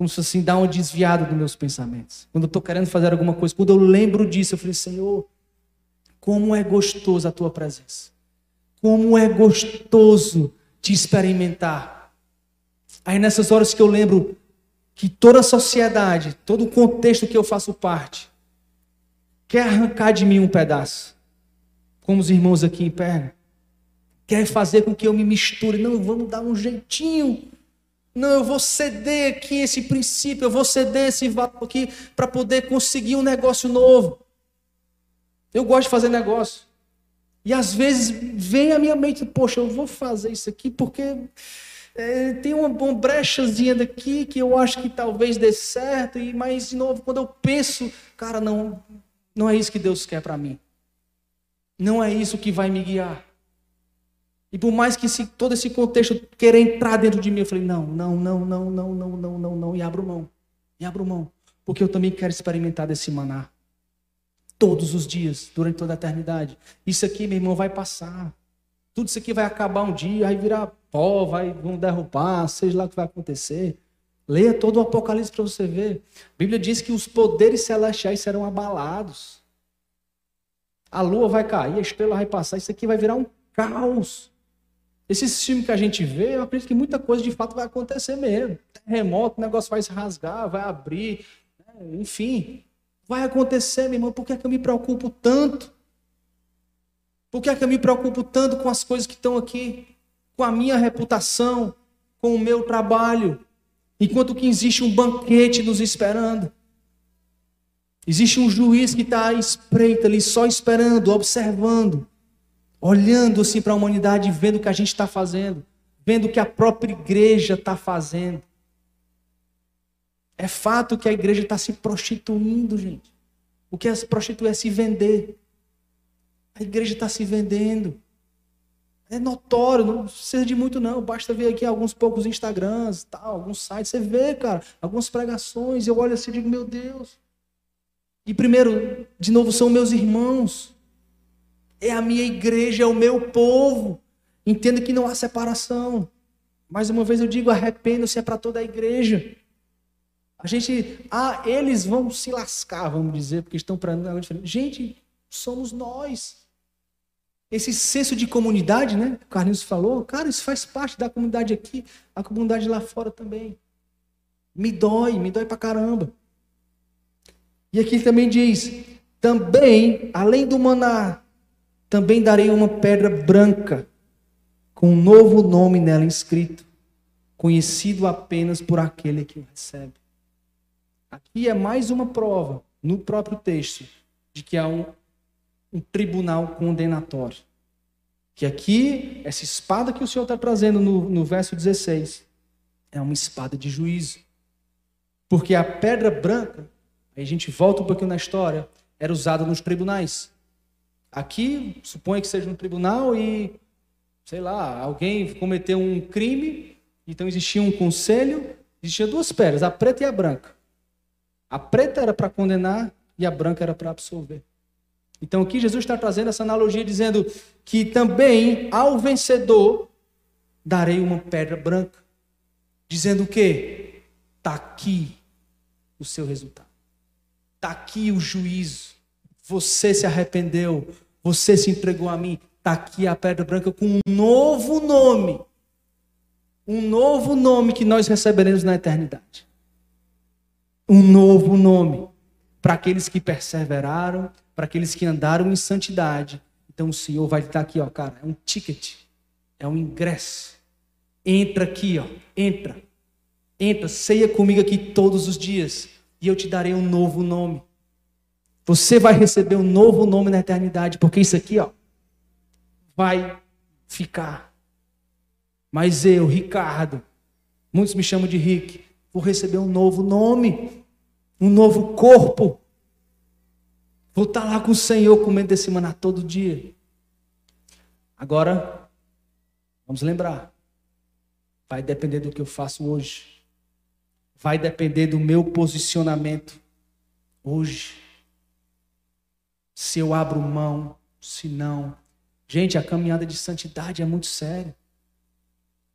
como se assim, dar uma desviada dos meus pensamentos. Quando eu estou querendo fazer alguma coisa, quando eu lembro disso, eu falei, Senhor, como é gostoso a tua presença. Como é gostoso te experimentar. Aí nessas horas que eu lembro que toda a sociedade, todo o contexto que eu faço parte, quer arrancar de mim um pedaço. Como os irmãos aqui em perna. Quer fazer com que eu me misture. Não, vamos dar um jeitinho Não, eu vou ceder aqui esse princípio, eu vou ceder esse valor aqui para poder conseguir um negócio novo. Eu gosto de fazer negócio. E às vezes vem à minha mente, poxa, eu vou fazer isso aqui porque é, tem uma, uma brechazinha daqui que eu acho que talvez dê certo, e mas de novo, quando eu penso, cara, não, não é isso que Deus quer para mim. Não é isso que vai me guiar. E por mais que esse, todo esse contexto querer entrar dentro de mim, eu falei: não, não, não, não, não, não, não, não, não, e abro mão. E abro mão. Porque eu também quero experimentar desse maná. Todos os dias, durante toda a eternidade. Isso aqui, meu irmão, vai passar. Tudo isso aqui vai acabar um dia, vai virar pó, vai, vão derrubar, seja lá o que vai acontecer. Leia todo o Apocalipse para você ver. A Bíblia diz que os poderes celestiais serão abalados. A lua vai cair, a estrela vai passar, isso aqui vai virar um caos. Esses filmes que a gente vê, eu acredito que muita coisa de fato vai acontecer mesmo. Terremoto, o negócio vai se rasgar, vai abrir, né? enfim. Vai acontecer, meu irmão. Por que, é que eu me preocupo tanto? Por que, é que eu me preocupo tanto com as coisas que estão aqui? Com a minha reputação, com o meu trabalho, enquanto que existe um banquete nos esperando. Existe um juiz que está à espreita ali, só esperando, observando olhando assim para a humanidade, vendo o que a gente está fazendo, vendo o que a própria igreja está fazendo. É fato que a igreja está se prostituindo, gente. O que é se prostituir é se vender. A igreja está se vendendo. É notório, não precisa de muito não. Basta ver aqui alguns poucos Instagrams, tal, alguns sites. Você vê, cara, algumas pregações. Eu olho assim e digo, meu Deus. E primeiro, de novo, são meus irmãos é a minha igreja, é o meu povo. Entenda que não há separação. Mais uma vez eu digo, arrependa-se é para toda a igreja. A gente, ah, eles vão se lascar, vamos dizer, porque estão para diferente. Gente, somos nós. Esse senso de comunidade, né? O Carlinhos falou, cara, isso faz parte da comunidade aqui, a comunidade lá fora também. Me dói, me dói pra caramba. E aqui também diz: também, além do maná, também darei uma pedra branca, com um novo nome nela inscrito, conhecido apenas por aquele que o recebe. Aqui é mais uma prova, no próprio texto, de que há um, um tribunal condenatório. Que aqui, essa espada que o Senhor está trazendo no, no verso 16, é uma espada de juízo. Porque a pedra branca, aí a gente volta um pouquinho na história, era usada nos tribunais. Aqui, suponha que seja um tribunal e, sei lá, alguém cometeu um crime, então existia um conselho, existia duas pedras, a preta e a branca. A preta era para condenar e a branca era para absolver. Então aqui Jesus está trazendo essa analogia dizendo que também ao vencedor darei uma pedra branca. Dizendo o quê? Está aqui o seu resultado. Está aqui o juízo. Você se arrependeu, você se entregou a mim. Está aqui a pedra branca com um novo nome. Um novo nome que nós receberemos na eternidade. Um novo nome. Para aqueles que perseveraram, para aqueles que andaram em santidade. Então o Senhor vai estar aqui, ó, cara. É um ticket. É um ingresso. Entra aqui, ó. Entra. Entra, ceia comigo aqui todos os dias. E eu te darei um novo nome. Você vai receber um novo nome na eternidade, porque isso aqui, ó, vai ficar. Mas eu, Ricardo, muitos me chamam de Rick, vou receber um novo nome, um novo corpo. Vou estar lá com o Senhor comendo desse maná todo dia. Agora, vamos lembrar, vai depender do que eu faço hoje. Vai depender do meu posicionamento hoje se eu abro mão, se não. Gente, a caminhada de santidade é muito séria.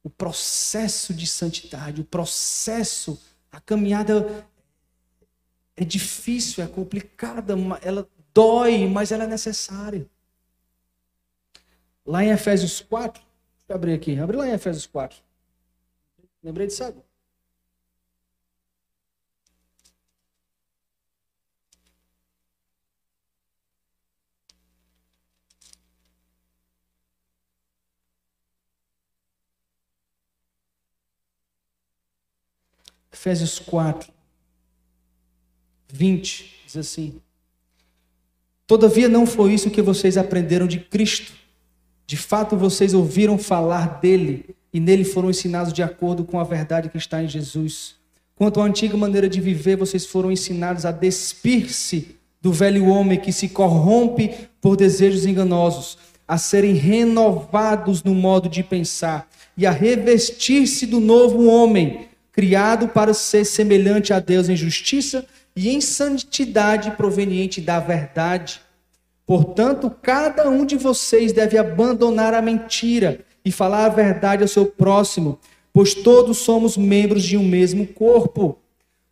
O processo de santidade, o processo, a caminhada é difícil, é complicada, ela dói, mas ela é necessária. Lá em Efésios 4, deixa eu abrir aqui, abre lá em Efésios 4. Lembrei disso agora. Efésios 4, 20, diz assim: Todavia não foi isso que vocês aprenderam de Cristo. De fato, vocês ouviram falar dele e nele foram ensinados de acordo com a verdade que está em Jesus. Quanto à antiga maneira de viver, vocês foram ensinados a despir-se do velho homem que se corrompe por desejos enganosos, a serem renovados no modo de pensar e a revestir-se do novo homem, criado para ser semelhante a Deus em justiça e em santidade proveniente da verdade. Portanto, cada um de vocês deve abandonar a mentira e falar a verdade ao seu próximo, pois todos somos membros de um mesmo corpo.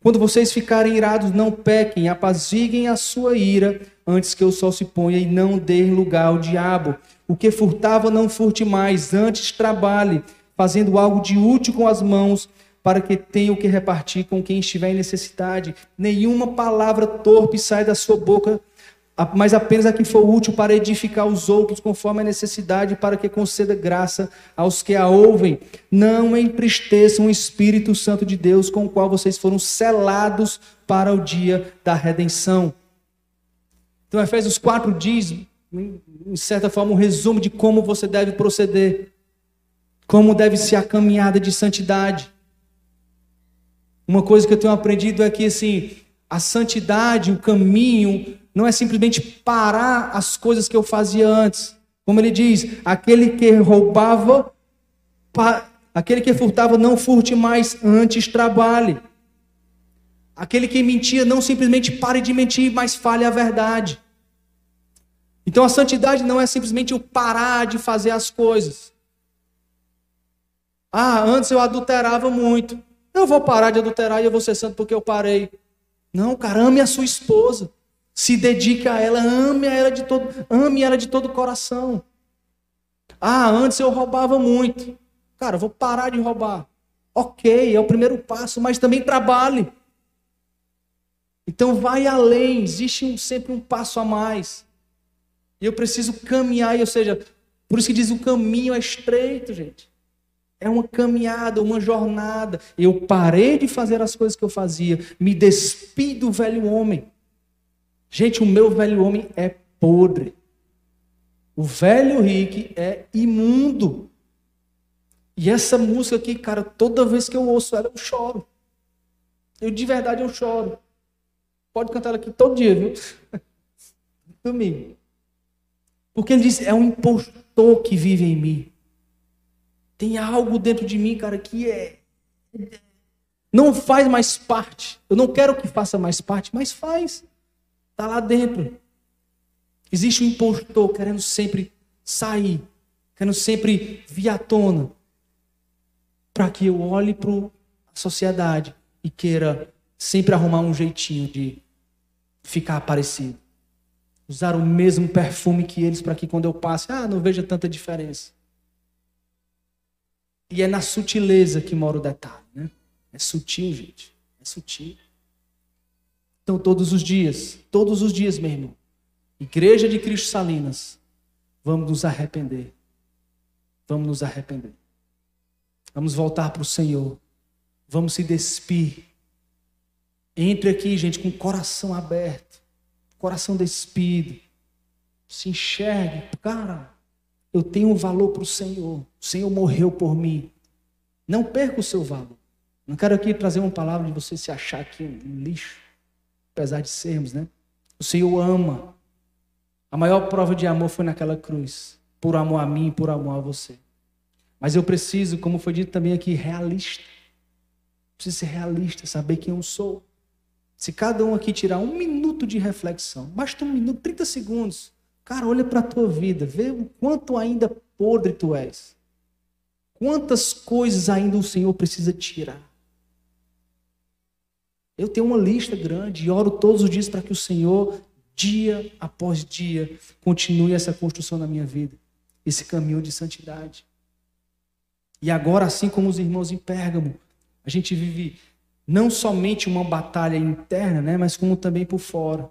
Quando vocês ficarem irados, não pequem, apaziguem a sua ira antes que o sol se ponha e não dê lugar ao diabo. O que furtava, não furte mais, antes trabalhe, fazendo algo de útil com as mãos, para que tenha o que repartir com quem estiver em necessidade. Nenhuma palavra torpe sai da sua boca, mas apenas a que for útil para edificar os outros conforme a necessidade, para que conceda graça aos que a ouvem. Não entristeçam o Espírito Santo de Deus, com o qual vocês foram selados para o dia da redenção. Então, Efésios 4 diz, em certa forma, um resumo de como você deve proceder, como deve ser a caminhada de santidade. Uma coisa que eu tenho aprendido é que assim, a santidade, o caminho, não é simplesmente parar as coisas que eu fazia antes. Como ele diz, aquele que roubava, aquele que furtava, não furte mais, antes trabalhe. Aquele que mentia, não simplesmente pare de mentir, mas fale a verdade. Então a santidade não é simplesmente eu parar de fazer as coisas. Ah, antes eu adulterava muito. Eu vou parar de adulterar e eu vou ser santo porque eu parei. Não, cara, ame a sua esposa. Se dedique a ela, ame ela de todo, ame ela de todo o coração. Ah, antes eu roubava muito. Cara, vou parar de roubar. Ok, é o primeiro passo, mas também trabalhe. Então vai além, existe um, sempre um passo a mais. E eu preciso caminhar, ou seja, por isso que diz o caminho é estreito, gente. É uma caminhada, uma jornada. Eu parei de fazer as coisas que eu fazia, me despi do velho homem. Gente, o meu velho homem é podre. O velho Rick é imundo. E essa música aqui, cara, toda vez que eu ouço ela, eu choro. Eu de verdade eu choro. Pode cantar ela aqui todo dia, viu? Domingo. Porque ele diz: é um impostor que vive em mim. Tem algo dentro de mim, cara, que é. Não faz mais parte. Eu não quero que faça mais parte, mas faz. Está lá dentro. Existe um impostor querendo sempre sair, querendo sempre vir à tona, para que eu olhe para a sociedade e queira sempre arrumar um jeitinho de ficar parecido. Usar o mesmo perfume que eles para que quando eu passe, ah, não veja tanta diferença. E é na sutileza que mora o detalhe. Né? É sutil, gente. É sutil. Então, todos os dias, todos os dias, meu irmão, Igreja de Cristo Salinas, vamos nos arrepender. Vamos nos arrepender. Vamos voltar para o Senhor. Vamos se despir. Entre aqui, gente, com o coração aberto, coração despido. Se enxergue, cara, eu tenho um valor para o Senhor. O Senhor morreu por mim. Não perca o seu valor. Não quero aqui trazer uma palavra de você se achar aqui um lixo, apesar de sermos, né? O Senhor ama. A maior prova de amor foi naquela cruz, por amor a mim, por amor a você. Mas eu preciso, como foi dito também aqui, realista. Preciso ser realista, saber quem eu sou. Se cada um aqui tirar um minuto de reflexão, basta um minuto, 30 segundos, Cara, olha para a tua vida, vê o quanto ainda podre tu és. Quantas coisas ainda o Senhor precisa tirar. Eu tenho uma lista grande e oro todos os dias para que o Senhor, dia após dia, continue essa construção na minha vida, esse caminho de santidade. E agora, assim como os irmãos em Pérgamo, a gente vive não somente uma batalha interna, né, mas como também por fora.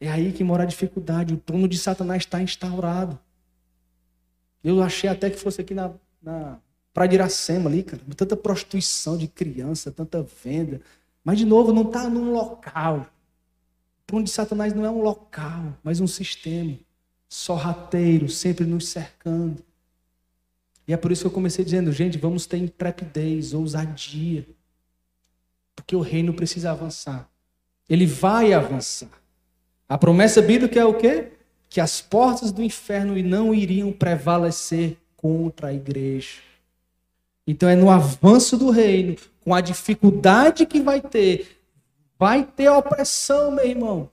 É aí que mora a dificuldade. O trono de Satanás está instaurado. Eu achei até que fosse aqui na, na Praia de Iracema ali, cara. Tanta prostituição de criança, tanta venda. Mas, de novo, não está num local. O trono de Satanás não é um local, mas um sistema. Sorrateiro, sempre nos cercando. E é por isso que eu comecei dizendo, gente, vamos ter intrepidez, ousadia. Porque o reino precisa avançar. Ele vai avançar. A promessa bíblica é o quê? Que as portas do inferno não iriam prevalecer contra a igreja. Então é no avanço do reino, com a dificuldade que vai ter, vai ter opressão, meu irmão.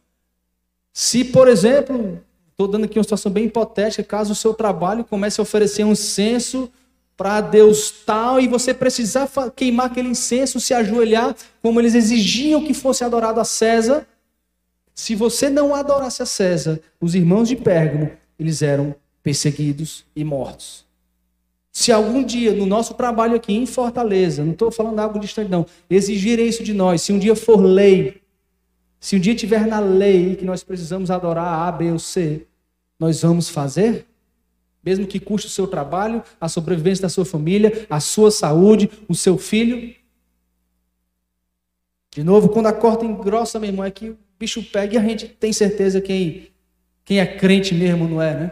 Se, por exemplo, estou dando aqui uma situação bem hipotética, caso o seu trabalho comece a oferecer um incenso para Deus tal e você precisar queimar aquele incenso, se ajoelhar, como eles exigiam que fosse adorado a César, se você não adorasse a César, os irmãos de Pérgamo, eles eram perseguidos e mortos. Se algum dia no nosso trabalho aqui em Fortaleza, não estou falando algo distante não, exigirem isso de nós, se um dia for lei, se um dia tiver na lei que nós precisamos adorar A, B ou C, nós vamos fazer? Mesmo que custe o seu trabalho, a sobrevivência da sua família, a sua saúde, o seu filho? De novo, quando a corda engrossa, meu irmão, é que bicho pega e a gente tem certeza quem, quem é crente mesmo não é, né?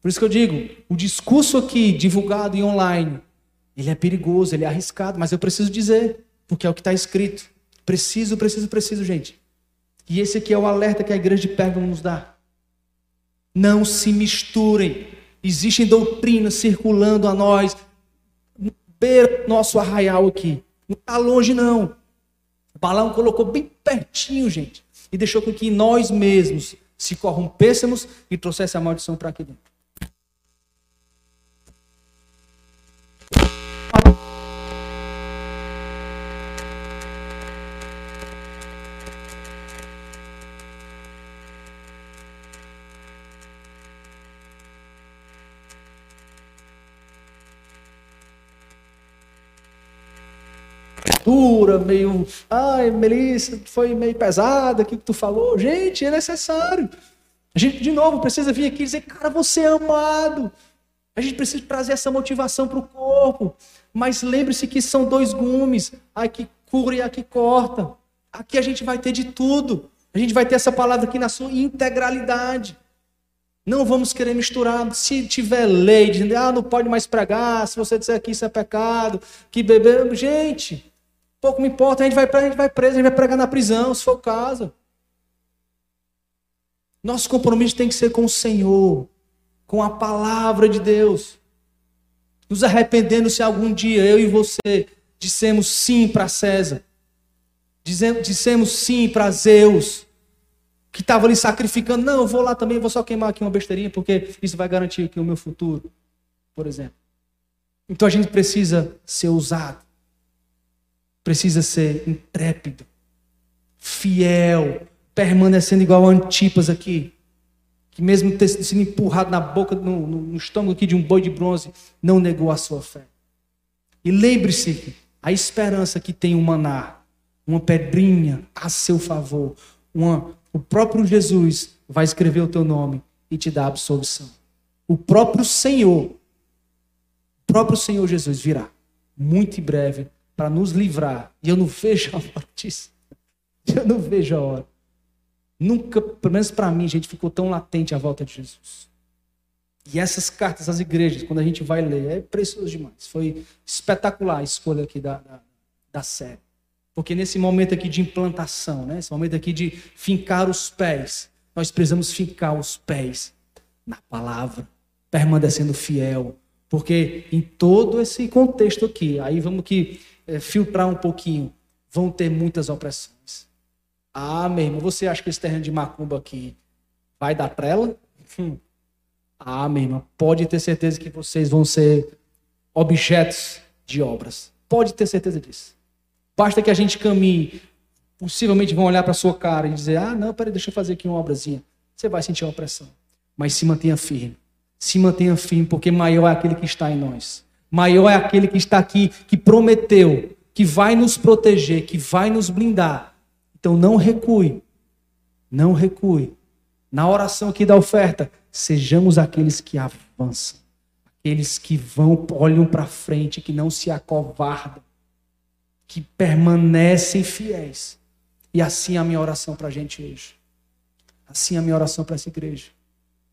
Por isso que eu digo, o discurso aqui, divulgado e online, ele é perigoso, ele é arriscado, mas eu preciso dizer, porque é o que está escrito. Preciso, preciso, preciso, gente. E esse aqui é o alerta que a igreja de Pérgamo nos dá. Não se misturem. Existem doutrinas circulando a nós. Beira nosso arraial aqui. Não está longe, não. Balão colocou bem pertinho, gente e deixou com que nós mesmos se corrompêssemos e trouxesse a maldição para aqui dentro. Dura, meio. Ai, Melissa, foi meio pesada aquilo que tu falou. Gente, é necessário. A gente, de novo, precisa vir aqui e dizer, cara, você é amado. A gente precisa trazer essa motivação para o corpo. Mas lembre-se que são dois gumes, a que cura e a que corta. Aqui a gente vai ter de tudo. A gente vai ter essa palavra aqui na sua integralidade. Não vamos querer misturar. Se tiver lei dizendo, ah, não pode mais pregar, se você disser que isso é pecado, que beber. Gente, Pouco me importa, a gente vai, a gente vai preso, a gente vai pregar na prisão, se for o caso. Nosso compromisso tem que ser com o Senhor, com a palavra de Deus. Nos arrependendo se algum dia eu e você dissemos sim para César, dissemos sim para Zeus, que estava ali sacrificando. Não, eu vou lá também, vou só queimar aqui uma besteirinha, porque isso vai garantir aqui o meu futuro, por exemplo. Então a gente precisa ser usado precisa ser intrépido, fiel, permanecendo igual Antipas aqui, que mesmo ter sido empurrado na boca, no, no estômago aqui de um boi de bronze, não negou a sua fé. E lembre-se, a esperança que tem um maná, uma pedrinha a seu favor, uma, o próprio Jesus vai escrever o teu nome e te dar absolvição. O próprio Senhor, o próprio Senhor Jesus virá muito em breve para nos livrar. E eu não vejo a hora disso. Eu não vejo a hora. Nunca, pelo menos para mim, gente, ficou tão latente a volta de Jesus. E essas cartas às igrejas, quando a gente vai ler, é precioso demais. Foi espetacular a escolha aqui da, da, da série. Porque nesse momento aqui de implantação, né, esse momento aqui de fincar os pés, nós precisamos fincar os pés na palavra, permanecendo fiel. Porque em todo esse contexto aqui, aí vamos que é, filtrar um pouquinho, vão ter muitas opressões. Ah, meu irmão, você acha que esse terreno de macumba aqui vai dar trela? Hum. Ah, meu irmão, pode ter certeza que vocês vão ser objetos de obras. Pode ter certeza disso. Basta que a gente caminhe, possivelmente vão olhar para sua cara e dizer: ah, não, peraí, deixa eu fazer aqui uma obrazinha. Você vai sentir a opressão. Mas se mantenha firme. Se mantenha firme, porque maior é aquele que está em nós Maior é aquele que está aqui, que prometeu, que vai nos proteger, que vai nos blindar. Então não recue. Não recue. Na oração aqui da oferta, sejamos aqueles que avançam, Aqueles que vão, olham para frente, que não se acovardam, que permanecem fiéis. E assim é a minha oração para a gente hoje. Assim é a minha oração para essa igreja.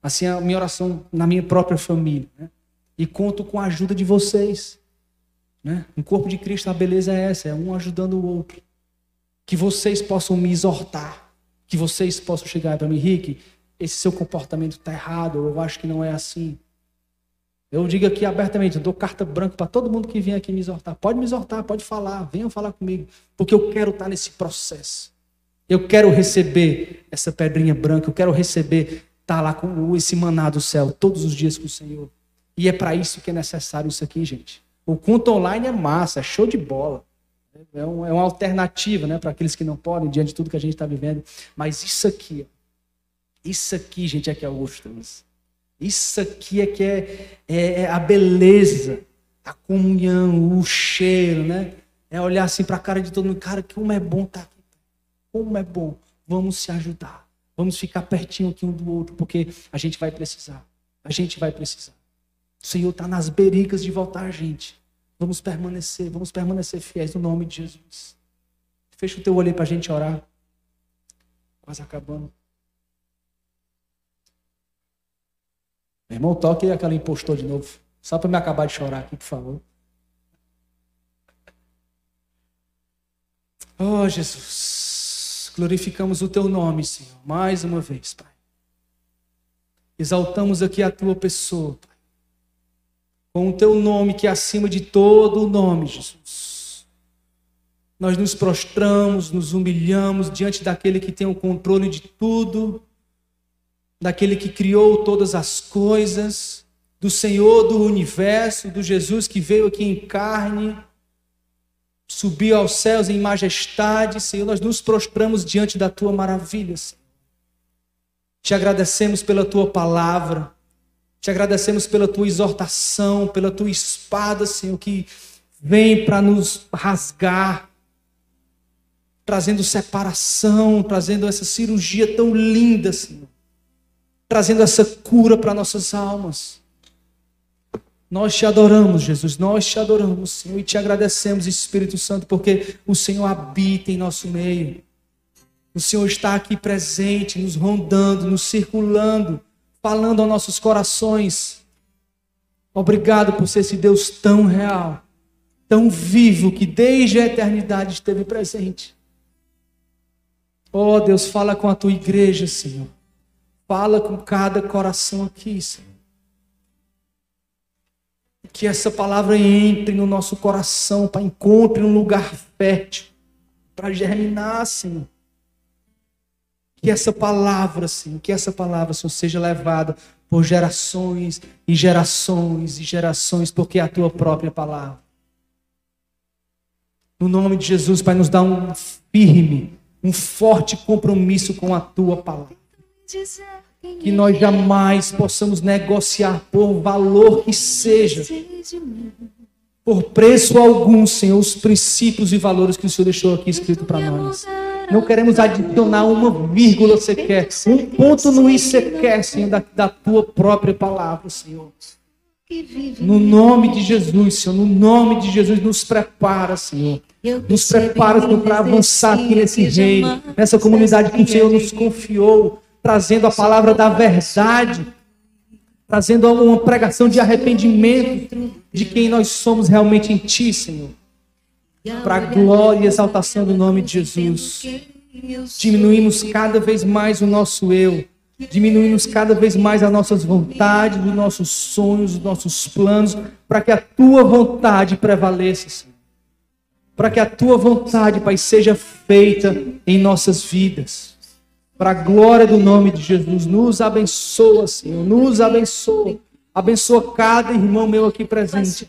Assim é a minha oração na minha própria família. Né? E conto com a ajuda de vocês. Né? No corpo de Cristo a beleza é essa, é um ajudando o outro. Que vocês possam me exortar. Que vocês possam chegar para mim, Rick, esse seu comportamento está errado, eu acho que não é assim. Eu digo aqui abertamente, eu dou carta branca para todo mundo que vem aqui me exortar. Pode me exortar, pode falar, venham falar comigo, porque eu quero estar nesse processo. Eu quero receber essa pedrinha branca, eu quero receber estar lá com esse maná do céu todos os dias com o Senhor. E é para isso que é necessário isso aqui, gente. O culto online é massa, é show de bola. É, um, é uma alternativa né, para aqueles que não podem, diante de tudo que a gente está vivendo. Mas isso aqui, isso aqui, gente, é que é o gostoso. Isso aqui é que é, é, é a beleza, a comunhão, o cheiro, né? É olhar assim para a cara de todo mundo, cara, como é bom estar tá aqui. Como é bom. Vamos se ajudar. Vamos ficar pertinho aqui um do outro, porque a gente vai precisar. A gente vai precisar. O Senhor está nas berigas de voltar gente. Vamos permanecer, vamos permanecer fiéis no nome de Jesus. Fecha o teu olho para a gente orar. Quase acabando. Meu irmão, toque aquela impostor de novo. Só para me acabar de chorar aqui, por favor. Oh, Jesus. Glorificamos o teu nome, Senhor, mais uma vez, Pai. Exaltamos aqui a tua pessoa, Pai. Com o teu nome que é acima de todo o nome, Jesus. Nós nos prostramos, nos humilhamos diante daquele que tem o controle de tudo daquele que criou todas as coisas, do Senhor do universo, do Jesus que veio aqui em carne, subiu aos céus em majestade, Senhor, nós nos prostramos diante da tua maravilha, Senhor. Te agradecemos pela tua palavra, te agradecemos pela tua exortação, pela tua espada, Senhor, que vem para nos rasgar, trazendo separação, trazendo essa cirurgia tão linda, Senhor trazendo essa cura para nossas almas. Nós te adoramos, Jesus, nós te adoramos, Senhor, e te agradecemos, Espírito Santo, porque o Senhor habita em nosso meio. O Senhor está aqui presente, nos rondando, nos circulando, falando aos nossos corações. Obrigado por ser esse Deus tão real, tão vivo, que desde a eternidade esteve presente. Oh Deus, fala com a tua igreja, Senhor. Fala com cada coração aqui, Senhor. Que essa palavra entre no nosso coração, para encontre um lugar fértil, para germinar, Senhor. Que essa palavra, Senhor, que essa palavra, Senhor, seja levada por gerações e gerações e gerações, porque é a tua própria palavra. No nome de Jesus, Pai, nos dá um firme, um forte compromisso com a tua palavra que nós jamais possamos negociar por valor que seja, por preço algum, Senhor, os princípios e valores que o Senhor deixou aqui escrito para nós. Não queremos adicionar uma vírgula sequer, um ponto no i sequer, Senhor, da, da tua própria palavra, Senhor. No nome de Jesus, Senhor, no nome de Jesus, nos prepara, Senhor. Nos prepara, Senhor, para avançar aqui nesse reino, nessa comunidade que o Senhor nos confiou trazendo a palavra da verdade, trazendo uma pregação de arrependimento de quem nós somos realmente em Ti, Senhor. Para a glória e exaltação do nome de Jesus. Diminuímos cada vez mais o nosso eu, diminuímos cada vez mais as nossas vontades, os nossos sonhos, os nossos planos, para que a Tua vontade prevaleça, Senhor. Para que a Tua vontade, Pai, seja feita em nossas vidas para a glória do nome de Jesus. Nos abençoa, Senhor. Nos abençoa. Abençoa cada irmão meu aqui presente.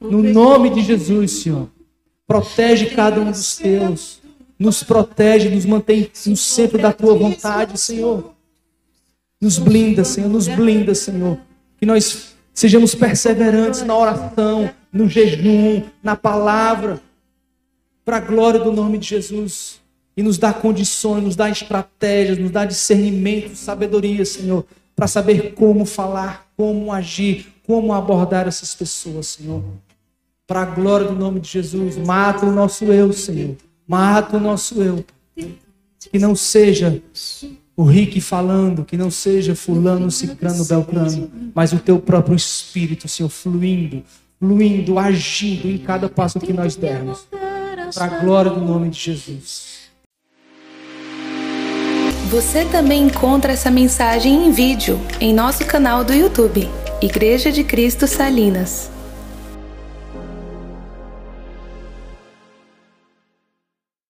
No nome de Jesus, Senhor. Protege cada um dos teus. Nos protege, nos mantém no centro da tua vontade, Senhor. Nos blinda, Senhor. Nos blinda, Senhor. Que nós sejamos perseverantes na oração, no jejum, na palavra. Para a glória do nome de Jesus e nos dá condições, nos dá estratégias, nos dá discernimento, sabedoria, Senhor, para saber como falar, como agir, como abordar essas pessoas, Senhor. Para a glória do nome de Jesus, mata o nosso eu, Senhor. Mata o nosso eu. Que não seja o Rick falando, que não seja fulano, ciclano, beltrano, mas o teu próprio espírito, Senhor, fluindo, fluindo, agindo em cada passo que nós dermos. Para a glória do nome de Jesus. Você também encontra essa mensagem em vídeo em nosso canal do YouTube, Igreja de Cristo Salinas.